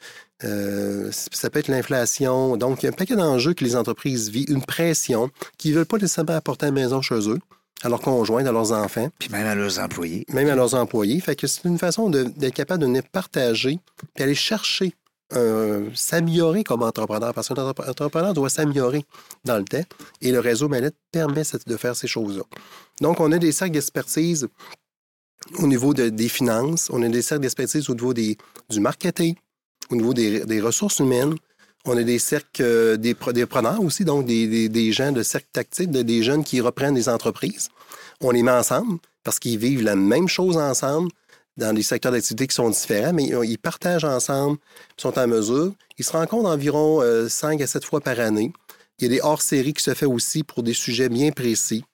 euh, ça peut être l'inflation. Donc, il y a un paquet d'enjeux que les entreprises vivent, une pression qu'ils ne veulent pas nécessairement apporter à la maison chez eux, à leurs conjoints, à leurs enfants, Puis même à leurs employés. même à leurs employés. Fait que c'est une façon d'être capable de venir partager puis aller chercher, euh, s'améliorer comme entrepreneur, parce qu'un entrep- entrepreneur doit s'améliorer dans le temps. Et le réseau Mallette permet de faire ces choses-là. Donc, on a des cercles d'expertise au niveau de- des finances, on a des cercles d'expertise au niveau des, du marketing, au niveau des, ressources humaines. On a des cercles euh, des, des preneurs aussi, donc des, des- gens de cercles tactiques, de- des jeunes qui reprennent des entreprises. On les met ensemble parce qu'ils vivent la même chose ensemble dans des secteurs d'activité qui sont différents, mais ils- partagent ensemble, ils sont en mesure. Ils se rencontrent environ 5 à 7 fois par année. Il y a des hors-séries qui se fait aussi pour des sujets bien précis.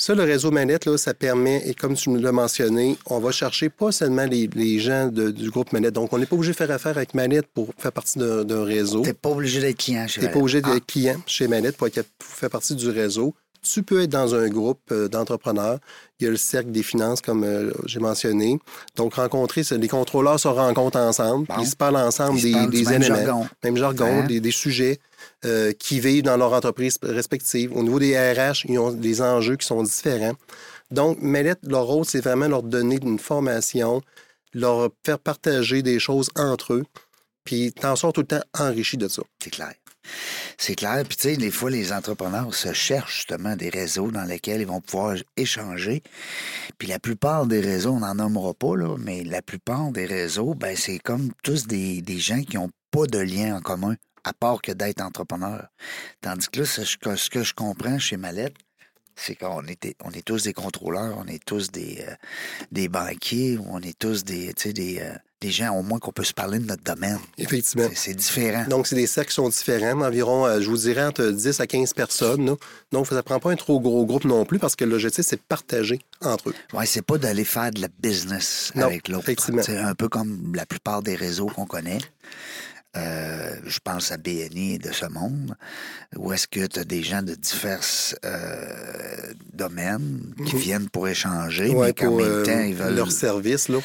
Ça, le réseau Manette, là, ça permet, et comme tu nous l'as mentionné, on va chercher pas seulement les, les gens de- du groupe Manette. Donc, on n'est pas obligé de faire affaire avec Manette pour faire partie d'un réseau. T'es pas obligé d'être client chez Tu n'es pas obligé Ah, d'être client chez Manette pour, être- pour faire partie du réseau. Tu peux être dans un groupe euh, d'entrepreneurs. Il y a le cercle des finances, comme euh, j'ai mentionné. Donc, rencontrer, les contrôleurs se rencontrent ensemble. Bon. Ils se parlent ensemble Ils des, des même éléments, jargon. même jargon, Hein? des, des sujets euh, qui vivent dans leur entreprise respective. Au niveau des RH, ils ont des enjeux qui sont différents. Donc, Mallette, leur rôle, c'est vraiment leur donner une formation, leur faire partager des choses entre eux, puis t'en sors tout le temps enrichi de ça. C'est clair. C'est clair. Puis, tu sais, des fois, les entrepreneurs se cherchent justement des réseaux dans lesquels ils vont pouvoir échanger. Puis, la plupart des réseaux, on n'en nommera pas, là, mais la plupart des réseaux, ben, c'est comme tous des, gens qui n'ont pas de lien en commun, à part que d'être entrepreneur. Tandis que là, ce, que- je comprends chez Mallette, c'est qu'on est, on est tous des contrôleurs, on est tous des, euh, des banquiers, on est tous des, euh, des gens au moins qu'on peut se parler de notre domaine. Effectivement. C'est- différent. Donc, c'est des cercles qui sont différents, environ, euh, je vous dirais, entre 10 à 15 personnes. là. Donc, ça ne prend pas un trop gros groupe non plus parce que l'objectif, c'est de partager entre eux. Oui, c'est pas d'aller faire de la business Non, avec l'autre. effectivement. C'est un peu comme la plupart des réseaux qu'on connaît. Euh, je pense à BNI de ce monde, où est-ce que tu as des gens de divers euh, domaines qui viennent pour échanger, Ouais, mais qu'en pour même euh, temps, ils veulent... leur service. Là.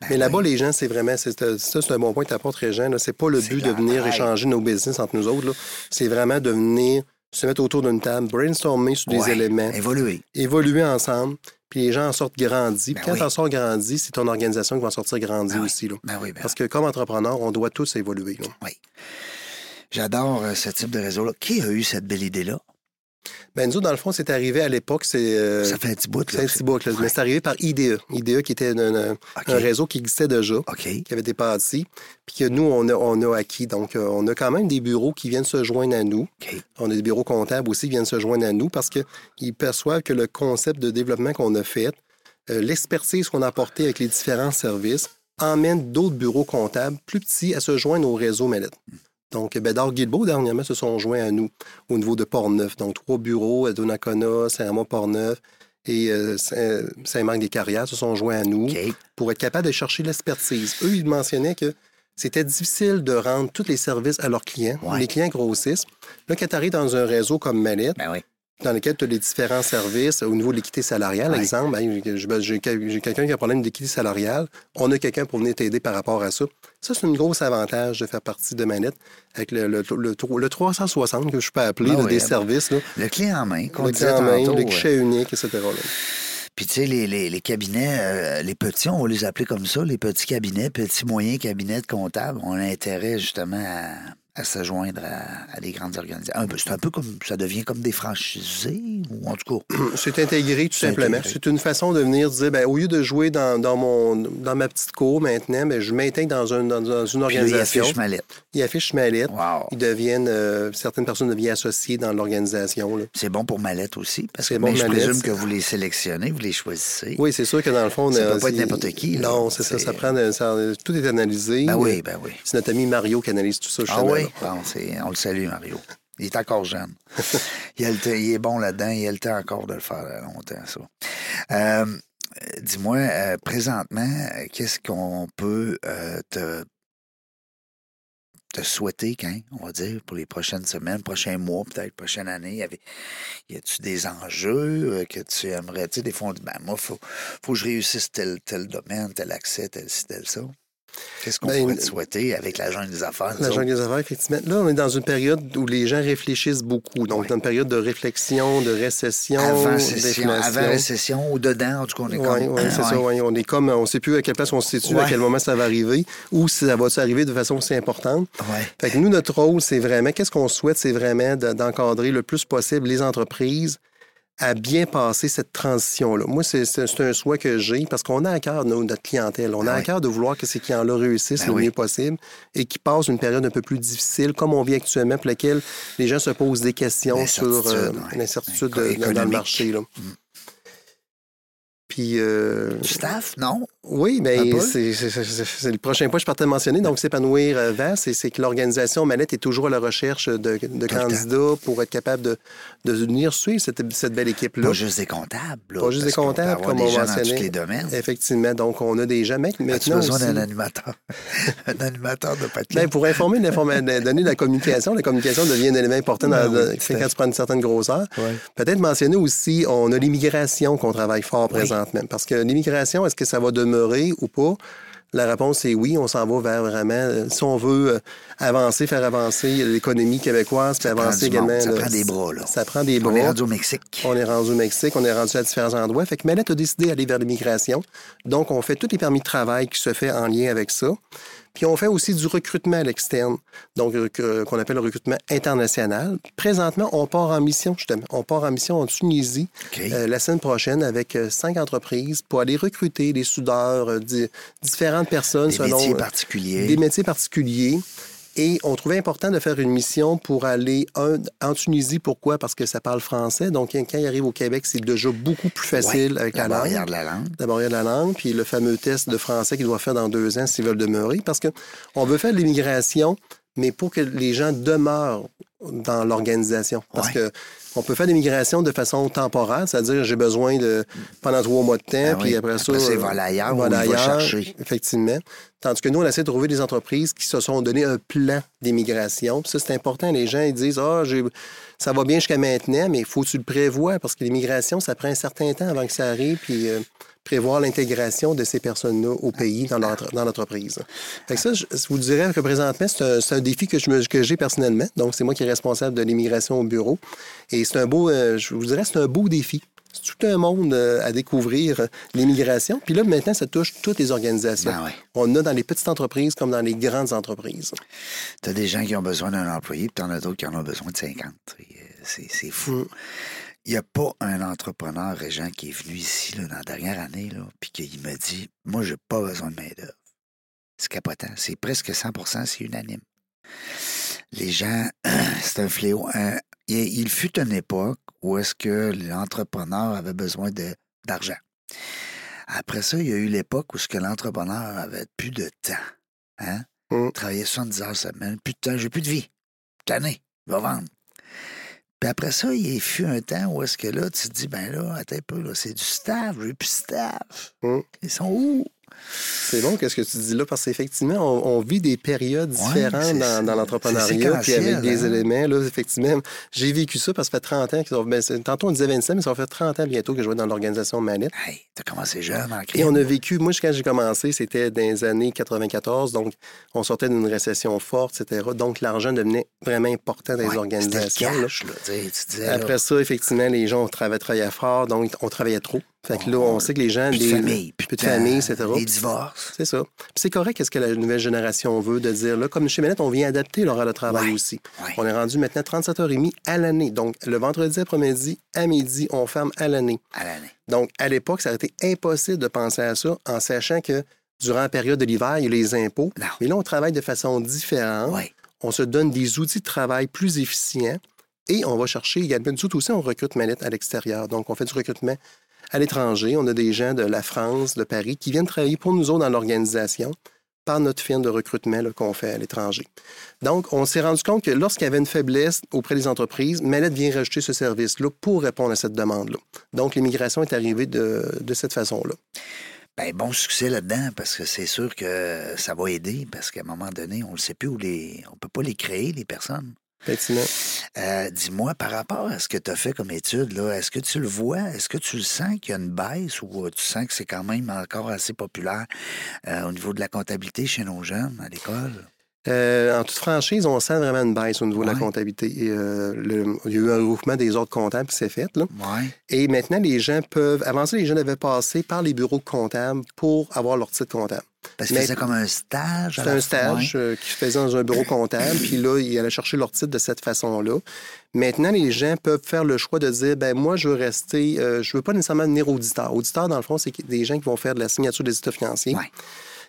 Ben Mais là-bas, oui. les gens, c'est vraiment, c'est, euh, ça, c'est un bon point que tu apportes, Régent. C'est pas le but de venir travail. échanger nos business entre nous autres. C'est vraiment de venir se mettre autour d'une table, brainstormer sur des Ouais, éléments, Évoluer. évoluer ensemble, puis les gens en sortent grandis. Ben Puis quand oui. tu en sors grandi, c'est ton organisation qui va en sortir grandi Ben aussi. Là. Ben oui, ben Parce que comme entrepreneur, on doit tous évoluer. là. oui. J'adore euh, ce type de réseau-là. Qui a eu cette belle idée-là? Ben, nous, dans le fond, c'est arrivé à l'époque, c'est... euh, Ça fait un petit bout, là. un petit bout, là. Ouais. mais c'est arrivé par IDE. IDE qui était un, un- OK. un réseau qui existait déjà. Qui avait été bâti, puis que nous, on a, on a acquis. Donc, euh, on a quand même des bureaux qui viennent se joindre à nous. On a des bureaux comptables aussi qui viennent se joindre à nous parce qu'ils perçoivent que le concept de développement qu'on a fait euh, l'expertise qu'on a apportée avec les différents services emmène d'autres bureaux comptables plus petits à se joindre au réseau Mallette. Donc, Bédard Guilbeault, dernièrement, se sont joints à nous au niveau de Port-Neuf. Donc, trois bureaux à Donnacona, Saint-Amand-Port-Neuf et euh, Saint-Marc-des-Carrières se sont joints à nous pour être capables de chercher l'expertise. Eux, ils mentionnaient que c'était difficile de rendre tous les services à leurs clients. Les clients grossissent. Là, quand tu arrives dans un réseau comme Mallette, ben oui dans lequel tu as les différents services au niveau de l'équité salariale, par exemple. Ben, j'ai quelqu'un qui a un problème d'équité salariale. On a quelqu'un pour venir t'aider par rapport à ça. Ça, c'est un gros avantage de faire partie de Manette avec le, le, le, 360 que je peux appeler ah des services. Le clé en main, Le clé en main, le guichet unique, etc. Puis, tu sais, les, les, cabinets, euh, les petits, on va les appeler comme ça, les petits cabinets, petits moyens cabinets de comptables, ont intérêt justement à à se joindre à, des grandes organisations. C'est un peu comme ça devient comme des franchisés, ou en tout cas. C'est intégré, tout simplement. C'est une façon de venir dire ben, au lieu de jouer dans, dans, mon, dans ma petite cour maintenant, ben, je m'intègre dans, un, dans, une organisation. Puis il affiche mallette. Il affiche mallette. Ils deviennent, euh, certaines personnes deviennent associées dans l'organisation. C'est bon pour mallette aussi, parce que bon je présume que vous les sélectionnez, vous les choisissez. Oui, c'est sûr que dans le fond. Ça ne peut pas être n'importe qui. Non, c'est ça. Ça prend. tout est analysé. Ben oui, ben oui. C'est notre ami Mario qui analyse tout ça. Ah oui? On le salue, Mario. Il est encore jeune. il, est bon là-dedans. Il a le temps encore de le faire longtemps, ça. Euh, dis-moi, euh, présentement, qu'est-ce qu'on peut euh, te, te souhaiter, quand, on va dire, pour les prochaines semaines, prochains mois, peut-être prochaine année? Y a-tu des enjeux que tu aimerais? Tu sais, des fois, ben, moi, il faut, faut que je réussisse tel, tel domaine, tel accès, tel ci, tel ça. Qu'est-ce qu'on ben, pourrait te souhaiter avec la jungle des affaires? La jungle des affaires, effectivement. Là, on est dans une période où les gens réfléchissent beaucoup. Donc, dans une période de réflexion, de récession, avant session, avant récession ou dedans, en tout cas, on est comme... Oui, c'est ça. On est comme... On ne sait plus à quelle place on se situe, à quel moment ça va arriver, ou si ça va arriver de façon aussi importante. Fait que nous, notre rôle, c'est vraiment... Qu'est-ce qu'on souhaite? C'est vraiment d'encadrer le plus possible les entreprises à bien passer cette transition-là. Moi, c'est un souhait que j'ai parce qu'on a à cœur notre clientèle. On a ben à cœur de vouloir que ces clients-là réussissent ben le mieux possible et qu'ils passent une période un peu plus difficile, comme on vit actuellement, pour laquelle les gens se posent des questions sur euh, l'incertitude dans le marché. Là. Mm. Puis. Euh... Du staff, non? Oui, bien, c'est le prochain point que je partais de mentionner. Donc, s'épanouir euh, vers, c'est que l'organisation Manette est toujours à la recherche de, candidats pour être capable de, de venir suivre cette, cette belle équipe-là. Pas juste des comptables. pas juste des comptables, comme on mentionnait. Dans tous les domaines. Effectivement. Donc, on a des gens. Mais As-tu besoin d'un animateur? un animateur de papier? Bien, pour informer, donner la communication, la communication devient un élément important dans, quand tu prends une certaine grosseur. Peut-être mentionner aussi, on a l'immigration qu'on travaille fort présentement. Parce que l'immigration, est-ce que ça va demeurer ou pas? La réponse est oui, on s'en va vers vraiment, euh, si on veut euh, avancer, faire avancer l'économie québécoise, puis avancer également. Ça prend des bras, là. Ça prend des bras. On est rendu au Mexique. On est rendu au Mexique, on est rendu à différents endroits. Fait que Mallette a décidé d'aller vers l'immigration. Donc, on fait tous les permis de travail qui se fait en lien avec ça. Puis on fait aussi du recrutement à l'externe, donc euh, qu'on appelle le recrutement international. Présentement, on part en mission, justement. On part en mission en Tunisie euh, la semaine prochaine avec euh, cinq entreprises pour aller recruter des soudeurs, différentes personnes des selon... Métiers particuliers. Des métiers particuliers. Et on trouvait important de faire une mission pour aller en Tunisie. Pourquoi? Parce que ça parle français. Donc, quand il arrive au Québec, c'est déjà beaucoup plus facile avec la, la barrière de la langue. La barrière de la langue. Puis le fameux test de français qu'il doit faire dans deux ans s'ils veulent demeurer. Parce qu'on veut faire de l'immigration, mais pour que les gens demeurent dans l'organisation. Parce que on peut faire l'immigration de façon temporaire, c'est-à-dire j'ai besoin de pendant trois mois de temps, ben puis après, ça, c'est ailleurs, va chercher. Effectivement. Tandis que nous, on essaie de trouver des entreprises qui se sont donné un plan d'immigration. ça, c'est important. Les gens, ils disent, ah, ça va bien jusqu'à maintenant, mais il faut que tu le prévois parce que l'immigration, ça prend un certain temps avant que ça arrive. Puis, euh, prévoir l'intégration de ces personnes-là au pays, dans l'entreprise. ça, je vous dirais que présentement, c'est un, défi que, que j'ai personnellement. Donc, c'est moi qui est responsable de l'immigration au bureau. Et c'est un beau, euh, je vous dirais, c'est un beau défi. C'est tout un monde euh, à découvrir, euh, l'immigration. Puis là, maintenant, ça touche toutes les organisations. Ben On a dans les petites entreprises comme dans les grandes entreprises. Tu as des gens qui ont besoin d'un employé, puis tu en as d'autres qui en ont besoin de 50. C'est fou. Mm. Il n'y a pas un entrepreneur, Régent, qui est venu ici là, dans la dernière année, puis qui m'a dit Moi, j'ai pas besoin de main-d'œuvre. C'est capotant. C'est presque 100% c'est unanime. Les gens, c'est un fléau. il fut une époque où est-ce que l'entrepreneur avait besoin d'argent. Après ça, il y a eu l'époque où ce que l'entrepreneur avait plus de temps. Hein? Mm. Travaillait 70 heures semaine, plus de temps, j'ai plus de vie. Tanné, va vendre. Puis après ça, il fut un temps où est-ce que là, tu te dis, ben là, attends un peu, là, c'est du staff, j'ai plus de staff. Mm. Ils sont où? C'est bon, qu'est-ce que tu dis là? Parce qu'effectivement, on, on vit des périodes différentes dans, l'entrepreneuriat, puis avec des hein? éléments, là, effectivement. J'ai vécu ça parce que ça fait 30 ans. qu'ils ont- ben, tantôt, on disait 25, mais ça fait 30 ans bientôt que je vais dans l'organisation Manette. Hey, t'as commencé jeune en Et crime. on a vécu, moi, quand j'ai commencé, c'était dans les années 94, donc on sortait d'une récession forte, etc. Donc l'argent devenait vraiment important dans les organisations. Là. tu disais, Après ça, effectivement, les gens travaillaient, travaillaient fort, donc on travaillait trop. Fait que là, on sait que les gens... plus de des- famille, plus, de famille, etc. Les divorces. C'est ça. Puis c'est correct, qu'est-ce que la nouvelle génération veut de dire. Là, comme chez Manette, on vient adapter l'horaire de travail Ouais, aussi. ouais. On est rendu maintenant 37h30 à l'année. Donc, le vendredi après-midi, à midi, on ferme à l'année. À l'année. Donc, à l'époque, ça aurait été impossible de penser à ça en sachant que durant la période de l'hiver, il y a les impôts. Non. Mais là, on travaille de façon différente. On se donne des outils de travail plus efficients et on va chercher également, nous aussi, on recrute Manette à l'extérieur. Donc, on fait du recrutement à l'étranger. On a des gens de la France, de Paris, qui viennent travailler pour nous autres dans l'organisation par notre firme de recrutement qu'on fait à l'étranger. Donc, on s'est rendu compte que lorsqu'il y avait une faiblesse auprès des entreprises, Manette vient rajouter ce service-là pour répondre à cette demande-là. Donc, l'immigration est arrivée de, cette façon-là. Ben, bon succès là-dedans, parce que c'est sûr que ça va aider, parce qu'à un moment donné, on ne sait plus où les. On peut pas les créer, les personnes. Effectivement. Euh, Dis-moi, par rapport à ce que tu as fait comme étude, est-ce que tu le vois? Est-ce que tu le sens qu'il y a une baisse ou euh, tu sens que c'est quand même encore assez populaire euh, au niveau de la comptabilité chez nos jeunes à l'école? Euh, en toute franchise, on sent vraiment une baisse au niveau de la comptabilité. Euh, le- il y a eu un regroupement des ordres comptables qui s'est fait. Là. Et maintenant, les gens peuvent. Avant ça, les gens devaient passer par les bureaux comptables pour avoir leur titre comptable. Parce Mais- c'était comme un stage. C'était un stage euh, qu'ils faisaient dans un bureau comptable, puis là, ils allaient chercher leur titre de cette façon-là. Maintenant, les gens peuvent faire le choix de dire, ben moi, je veux rester, euh, je veux pas nécessairement devenir auditeur. Auditeur, dans le fond, c'est des gens qui vont faire de la signature des états financiers. Ouais.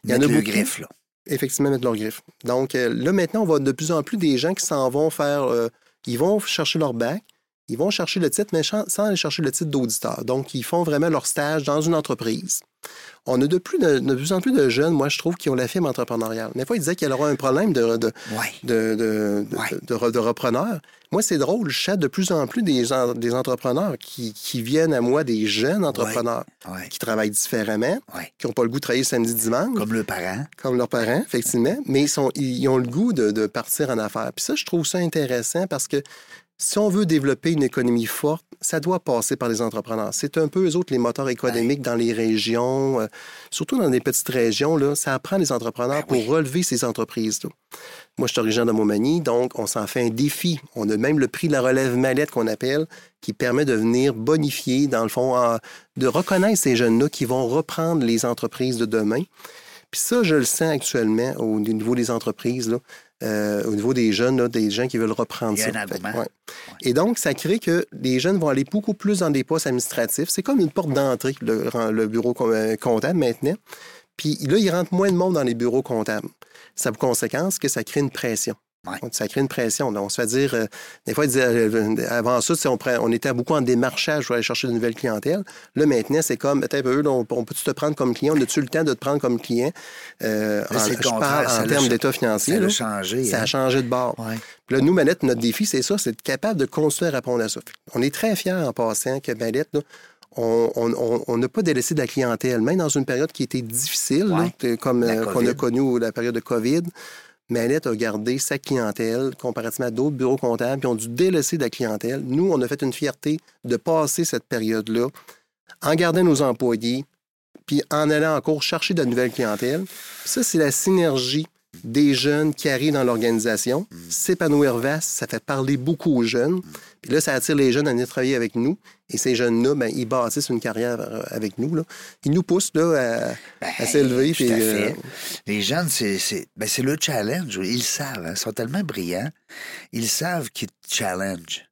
Il y en a beaucoup. griffe, là. effectivement mettre leur griffe. Donc euh, là, maintenant, on va de plus en plus des gens qui s'en vont faire. euh, ils vont chercher leur bac, ils vont chercher le titre, mais sans aller chercher le titre d'auditeur. Donc, ils font vraiment leur stage dans une entreprise. On a de plus, de, de plus en plus de jeunes, moi, je trouve, qui ont la fibre entrepreneuriale. Des fois, ils disaient qu'il y aura un problème de, Ouais. repreneurs. Moi, c'est drôle, je chatte de plus en plus des, en- des entrepreneurs qui, qui viennent à moi, des jeunes entrepreneurs qui travaillent différemment, qui n'ont pas le goût de travailler samedi, dimanche Comme le parent. comme leurs parents, effectivement, mais ils, sont, ils ont le goût de, de partir en affaires. Puis ça, je trouve ça intéressant parce que si on veut développer une économie forte, ça doit passer par les entrepreneurs. C'est un peu eux autres les moteurs économiques dans les régions, euh, surtout dans des petites régions. Là, ça apprend les entrepreneurs Ben oui. pour relever ces entreprises-là. Moi, je suis originaire de Montmagny, donc on s'en fait un défi. On a même le prix de la relève mallette qu'on appelle, qui permet de venir bonifier, dans le fond, de reconnaître ces jeunes-là qui vont reprendre les entreprises de demain. Puis ça, je le sens actuellement au niveau des entreprises, là, euh, au niveau des jeunes, là, des gens qui veulent reprendre ça. Fait ouais. Et donc, ça crée que les jeunes vont aller beaucoup plus dans des postes administratifs. C'est comme une porte d'entrée, le, le bureau euh, comptable maintenant. Puis là, il rentre moins de monde dans les bureaux comptables. Ça a pour conséquence que ça crée une pression. Ouais. Ça crée une pression. On se fait dire, euh, des fois, ils disaient, euh, avant ça, on, était beaucoup en démarchage pour aller chercher de nouvelles clientèles. Là, maintenant, c'est comme, un peu, on, on peut-tu te prendre comme client? On a-tu le temps de te prendre comme client? Euh, Là, en- le je parle termes d'état financier. Ça là. a changé. Ça hein? a changé de bord. Ouais. Là, nous, Manette, notre défi, c'est ça, c'est d'être capable de continuer à répondre à ça. On est très fiers en passant que Manette, là, on n'a pas délaissé de la clientèle, même dans une période qui était difficile, Ouais. comme euh, qu'on a connu la période de COVID. Manette a gardé sa clientèle comparativement à d'autres bureaux comptables qui ont dû délaisser de la clientèle. Nous, on a fait une fierté de passer cette période-là en gardant nos employés, puis en allant encore chercher de la nouvelle clientèle. Puis ça, c'est la synergie des jeunes qui arrivent dans l'organisation. S'épanouir vaste, ça fait parler beaucoup aux jeunes. Puis là, ça attire les jeunes à venir travailler avec nous. Et ces jeunes-là, ben, ils bâtissent une carrière euh, avec nous. Là. Ils nous poussent là, à, à s'élever. Ben, Tout puis, euh. Les jeunes, c'est ben, le challenge. Ils le savent. hein. Ils sont tellement brillants. Ils savent qu'ils te challenge.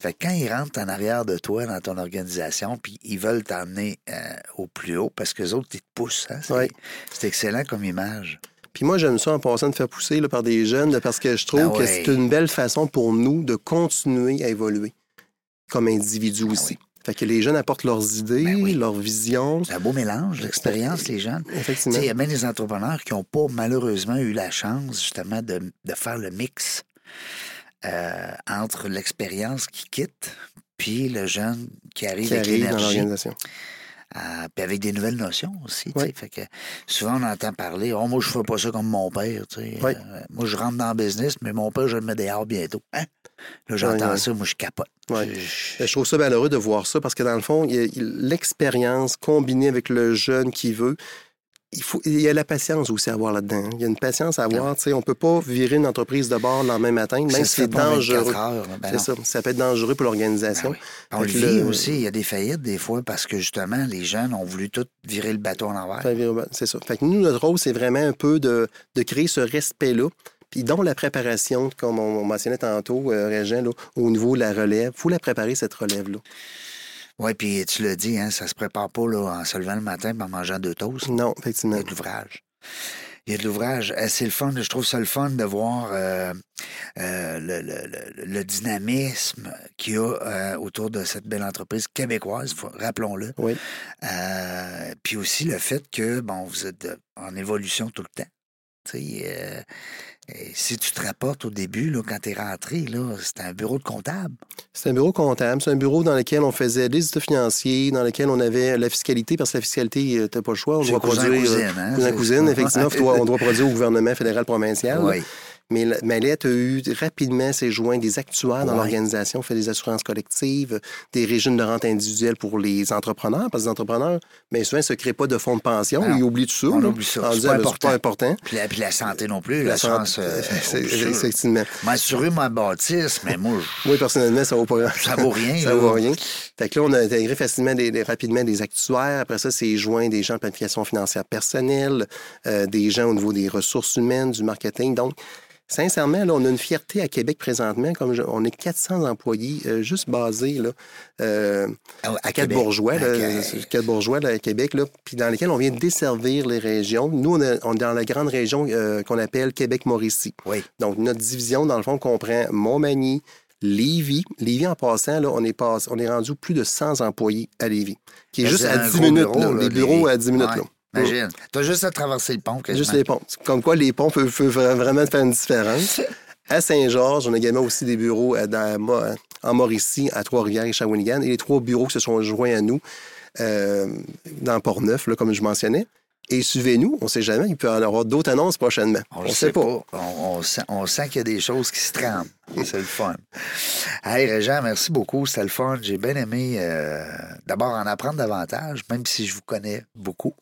Fait que quand ils rentrent en arrière de toi dans ton organisation, puis ils veulent t'emmener euh, au plus haut parce que les autres, ils te poussent. hein. C'est excellent comme image. Puis moi, j'aime ça en passant de faire pousser là, par des jeunes parce que je trouve Ah que c'est une belle façon pour nous de continuer à évoluer comme individus Ah aussi. Fait que les jeunes apportent leurs idées, Ben oui. leurs visions. C'est un beau mélange d'expérience, les jeunes. Effectivement. Il y a bien des entrepreneurs qui n'ont pas malheureusement eu la chance justement de, de faire le mix euh, entre l'expérience qui quitte puis le jeune qui arrive qui avec arrivent dans l'organisation. Euh, puis avec des nouvelles notions aussi. Oui. Fait que souvent on entend parler, oh moi je fais pas ça comme mon père. Oui. Euh, moi je rentre dans le business, mais mon père je le mets dehors bientôt. Hein? Là j'entends Oui, ça, moi je capote. Oui. Je- Je trouve ça malheureux de voir ça parce que dans le fond, l'expérience combinée avec le jeune qui veut, il, faut, il y a la patience aussi à avoir là-dedans. Il y a une patience à avoir. tu sais, On ne peut pas virer une entreprise de bord le lendemain matin, même si c'est pas en 24 dangereux. ben c'est ça. Ça peut être dangereux pour l'organisation. Ben oui. On le vit le- aussi. Il y a des faillites des fois parce que justement, les jeunes ont voulu tout virer le bateau en envers. C'est ça. Fait que nous, notre rôle, c'est vraiment un peu de, de créer ce respect-là. Puis dont la préparation, comme on, on mentionnait tantôt, euh, Régent, là, au niveau de la relève, il faut la préparer, cette relève-là. Oui, puis tu l'as dit, hein, ça se prépare pas là, en se levant le matin et en mangeant deux toasts. Non, Il effectivement. y a de l'ouvrage. Il y a de l'ouvrage. Euh, C'est le fun. Je trouve ça le fun de voir euh, euh, le, le- le- le dynamisme qu'il y a euh, autour de cette belle entreprise québécoise, rappelons-le. Oui. Puis aussi le fait que, bon, vous êtes en évolution tout le temps. Euh, et si tu te rapportes au début, là, quand tu es rentré, c'était un bureau de comptable. C'est un bureau comptable. C'est un bureau dans lequel on faisait les états financiers, dans lequel on avait la fiscalité, parce que la fiscalité, tu pas le choix. On doit cousin, produire. cousine, euh, hein, cousine, effectivement. on doit- on doit produire au gouvernement fédéral provincial. Oui. Mais Mallette a eu rapidement ses joints des actuaires dans Ouais. l'organisation, fait des assurances collectives, des régimes de rente individuelle pour les entrepreneurs, parce que les entrepreneurs, bien souvent, ne se créent pas de fonds de pension, ils oublient tout ça. On là, oublie ça. C'est pas important. pas important. Puis la, puis la santé non plus, La la euh. Effectivement. M'assurer ma bâtisse, mais moi, je- Moi, personnellement, ça vaut pas ça vaut rien. Ça là. vaut rien. Fait que là, on a intégré facilement des, des- rapidement des actuaires. Après ça, c'est joint des gens de planification financière personnelle, euh, des gens au niveau des ressources humaines, du marketing. Donc, sincèrement, là, on a une fierté à Québec présentement. Comme je- on est 400 employés euh, juste basés là, euh, À, à. Quatre-Bourgeois, À- Quatre-Bourgeois, là, à Québec, là, puis dans lesquels on vient desservir les régions. Nous, on, est- on est dans la grande région euh, qu'on appelle Québec-Mauricie. Oui. Donc, notre division, dans le fond, comprend Montmagny, Lévis. Lévis, en passant, là, on, est pas- on est rendu plus de 100 employés à Lévis, qui est juste à un 10 gros minutes. bureau, là, là, les bureaux à 10 minutes. Ouais. là. Imagine. T'as juste à traverser le pont, quasiment. Juste les ponts. Comme quoi, les ponts peuvent, peuvent vraiment faire une différence. À Saint-Georges, on a également aussi des bureaux à- dans- Mo- en Mauricie, à Trois-Rivières et Shawinigan. Et les trois bureaux qui se sont joints à nous euh, dans Port-Neuf, là, comme je mentionnais. Et suivez-nous, on ne sait jamais, il peut y en avoir d'autres annonces prochainement. On ne sait pas. On, on sent, qu'il y a des choses qui se trament. C'est le fun. Hey, Régent, merci beaucoup. C'était le fun. J'ai bien aimé euh, d'abord en apprendre davantage, même si je vous connais beaucoup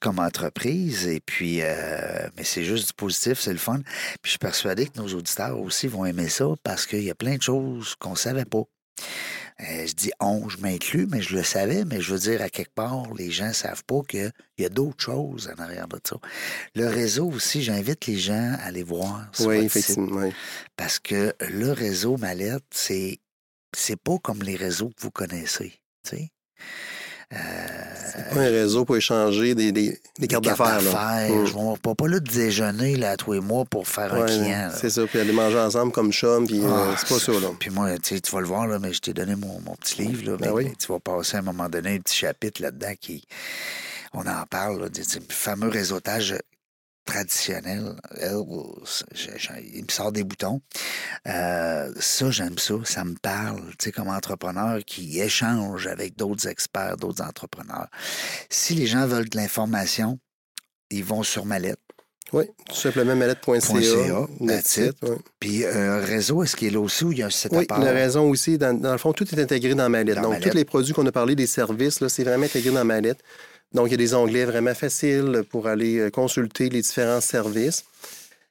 comme entreprise. Et puis, euh, mais c'est juste du positif, c'est le fun. Puis je suis persuadé que nos auditeurs aussi vont aimer ça parce qu'il y a plein de choses qu'on ne savait pas. Euh, je dis on, je m'inclus, mais je le savais, mais je veux dire, à quelque part, les gens ne savent pas qu'il y a d'autres choses en arrière de ça. Le réseau aussi, j'invite les gens à aller voir sur Oui, site, effectivement. oui. parce que le réseau Mallette, c'est c'est pas comme les réseaux que vous connaissez. Euh, C'est pas un réseau pour échanger des, des- des cartes d'affaires. là. d'affaires. Mm. Je ne vais pas, là déjeuner là, à tous les mois pour faire un client. c'est ça, puis aller manger ensemble comme chum, puis euh, Ah, c'est pas ça, là. Puis moi, tu vas le voir, là, mais je t'ai donné mon, mon petit livre. Là, Ben mais, oui. mais tu vas passer à un moment donné un petit chapitre là-dedans qui. On en parle, là, du fameux réseautage traditionnel. Elle, je- je- il me sort des boutons. Euh, ça, j'aime ça. Ça me parle. Tu sais, comme entrepreneur qui échange avec d'autres experts, d'autres entrepreneurs. Si les gens veulent de l'information, ils vont sur Mallette. Oui, tout simplement mallette.ca. ouais. Puis un réseau, est-ce qu'il est là aussi ou il y a un site à Oui, part? la raison aussi, dans, dans le fond, tout est intégré dans Mallette. Dans Donc, Mallette. tous les produits qu'on a parlé, des services, c'est vraiment intégré dans Mallette. Donc, il y a des onglets vraiment faciles pour aller euh, consulter les différents services.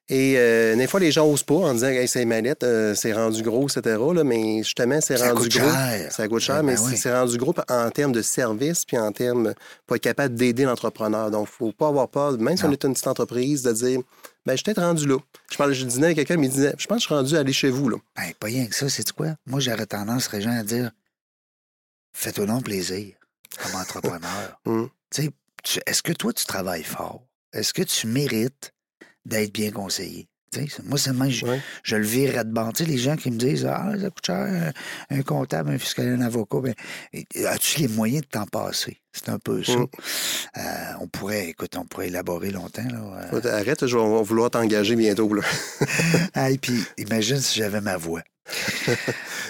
Et euh, des fois, les gens n'osent pas en disant hey, c'est Mallette, euh, c'est rendu gros, etc. là, mais justement, c'est rendu coûte gros. cher. Ça coûte cher, Ouais, mais ben c'est- oui. c'est rendu gros en termes de services puis en termes pour être capable d'aider l'entrepreneur. Donc, il ne faut pas avoir peur, même si on est une petite entreprise, de dire ben, je suis peut-être rendu là. Je parlais, je dînais avec quelqu'un, mais il disait je pense que je suis rendu à aller chez vous. Là. Ben, pas rien que ça, c'est quoi? Moi, j'aurais tendance, Régent, à dire fais-toi non plaisir comme entrepreneur. Hum. Est-ce que toi, tu travailles fort? Est-ce que tu mérites d'être bien conseillé? Tu sais, moi, seulement, je, Ouais. je le virerais de sais, les gens qui me disent Ah, ça coûte cher, un, un comptable, un fiscal, un avocat, ben, as-tu les moyens de t'en passer? C'est un peu ça. Mm. Euh, on pourrait, écoute, on pourrait élaborer longtemps. Là, euh. Arrête, je vais vouloir t'engager bientôt. Là. Hey, puis imagine si j'avais ma voix.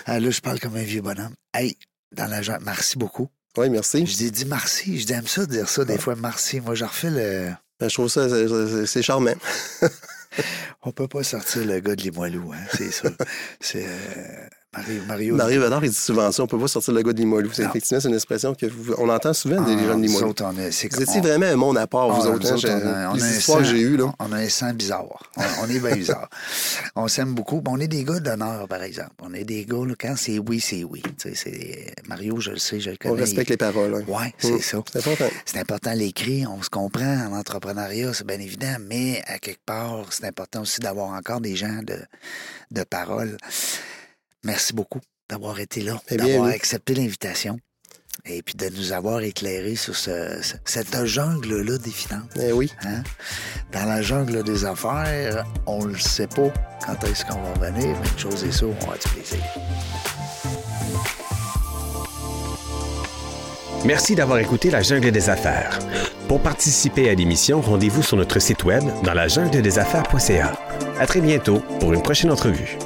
Ah, là, je parle comme un vieux bonhomme. Hey, dans la merci beaucoup. Oui, merci. Je dis, dis merci. Je dis, aime ça dire ça des fois, merci. Moi, je refais le. Ben, je trouve ça, c'est charmant. On peut pas sortir le gars de Limoilou, hein, c'est ça. C'est. euh, Mario. Mario Marie Vedard, il dit souvent ça. On peut pas sortir le gars de Limoilou. C'est effectivement c'est une expression que vous- on entend souvent des Ah, gens de Limoilou. autres, on est- c'est Vous étiez vraiment un monde à part, vous Ah, autres. hein, autres, on a- on les histoires que j'ai eues, là. On a un sang bizarre. On, on est bien bizarre. On s'aime beaucoup. On est des gars d'honneur, par exemple. On est des gars, là, quand c'est oui, c'est oui. C'est... Mario, je le sais, je le On connais. respecte les paroles. hein. Oui, c'est Mm. ça. C'est important. C'est important l'écrit, on se comprend en entrepreneuriat, c'est bien évident, mais à quelque part, c'est important aussi d'avoir encore des gens de, de parole. Merci beaucoup d'avoir été là, Eh d'avoir oui. accepté l'invitation et puis de nous avoir éclairé sur ce, ce- cette jungle-là des finances. Eh oui. hein. Dans la jungle des affaires, on ne sait pas quand est-ce qu'on va revenir, mais une chose est sûre, on va du plaisir. Merci d'avoir écouté La Jungle des Affaires. Pour participer à l'émission, rendez-vous sur notre site web dans la jungle des affaires.ca. À très bientôt pour une prochaine entrevue.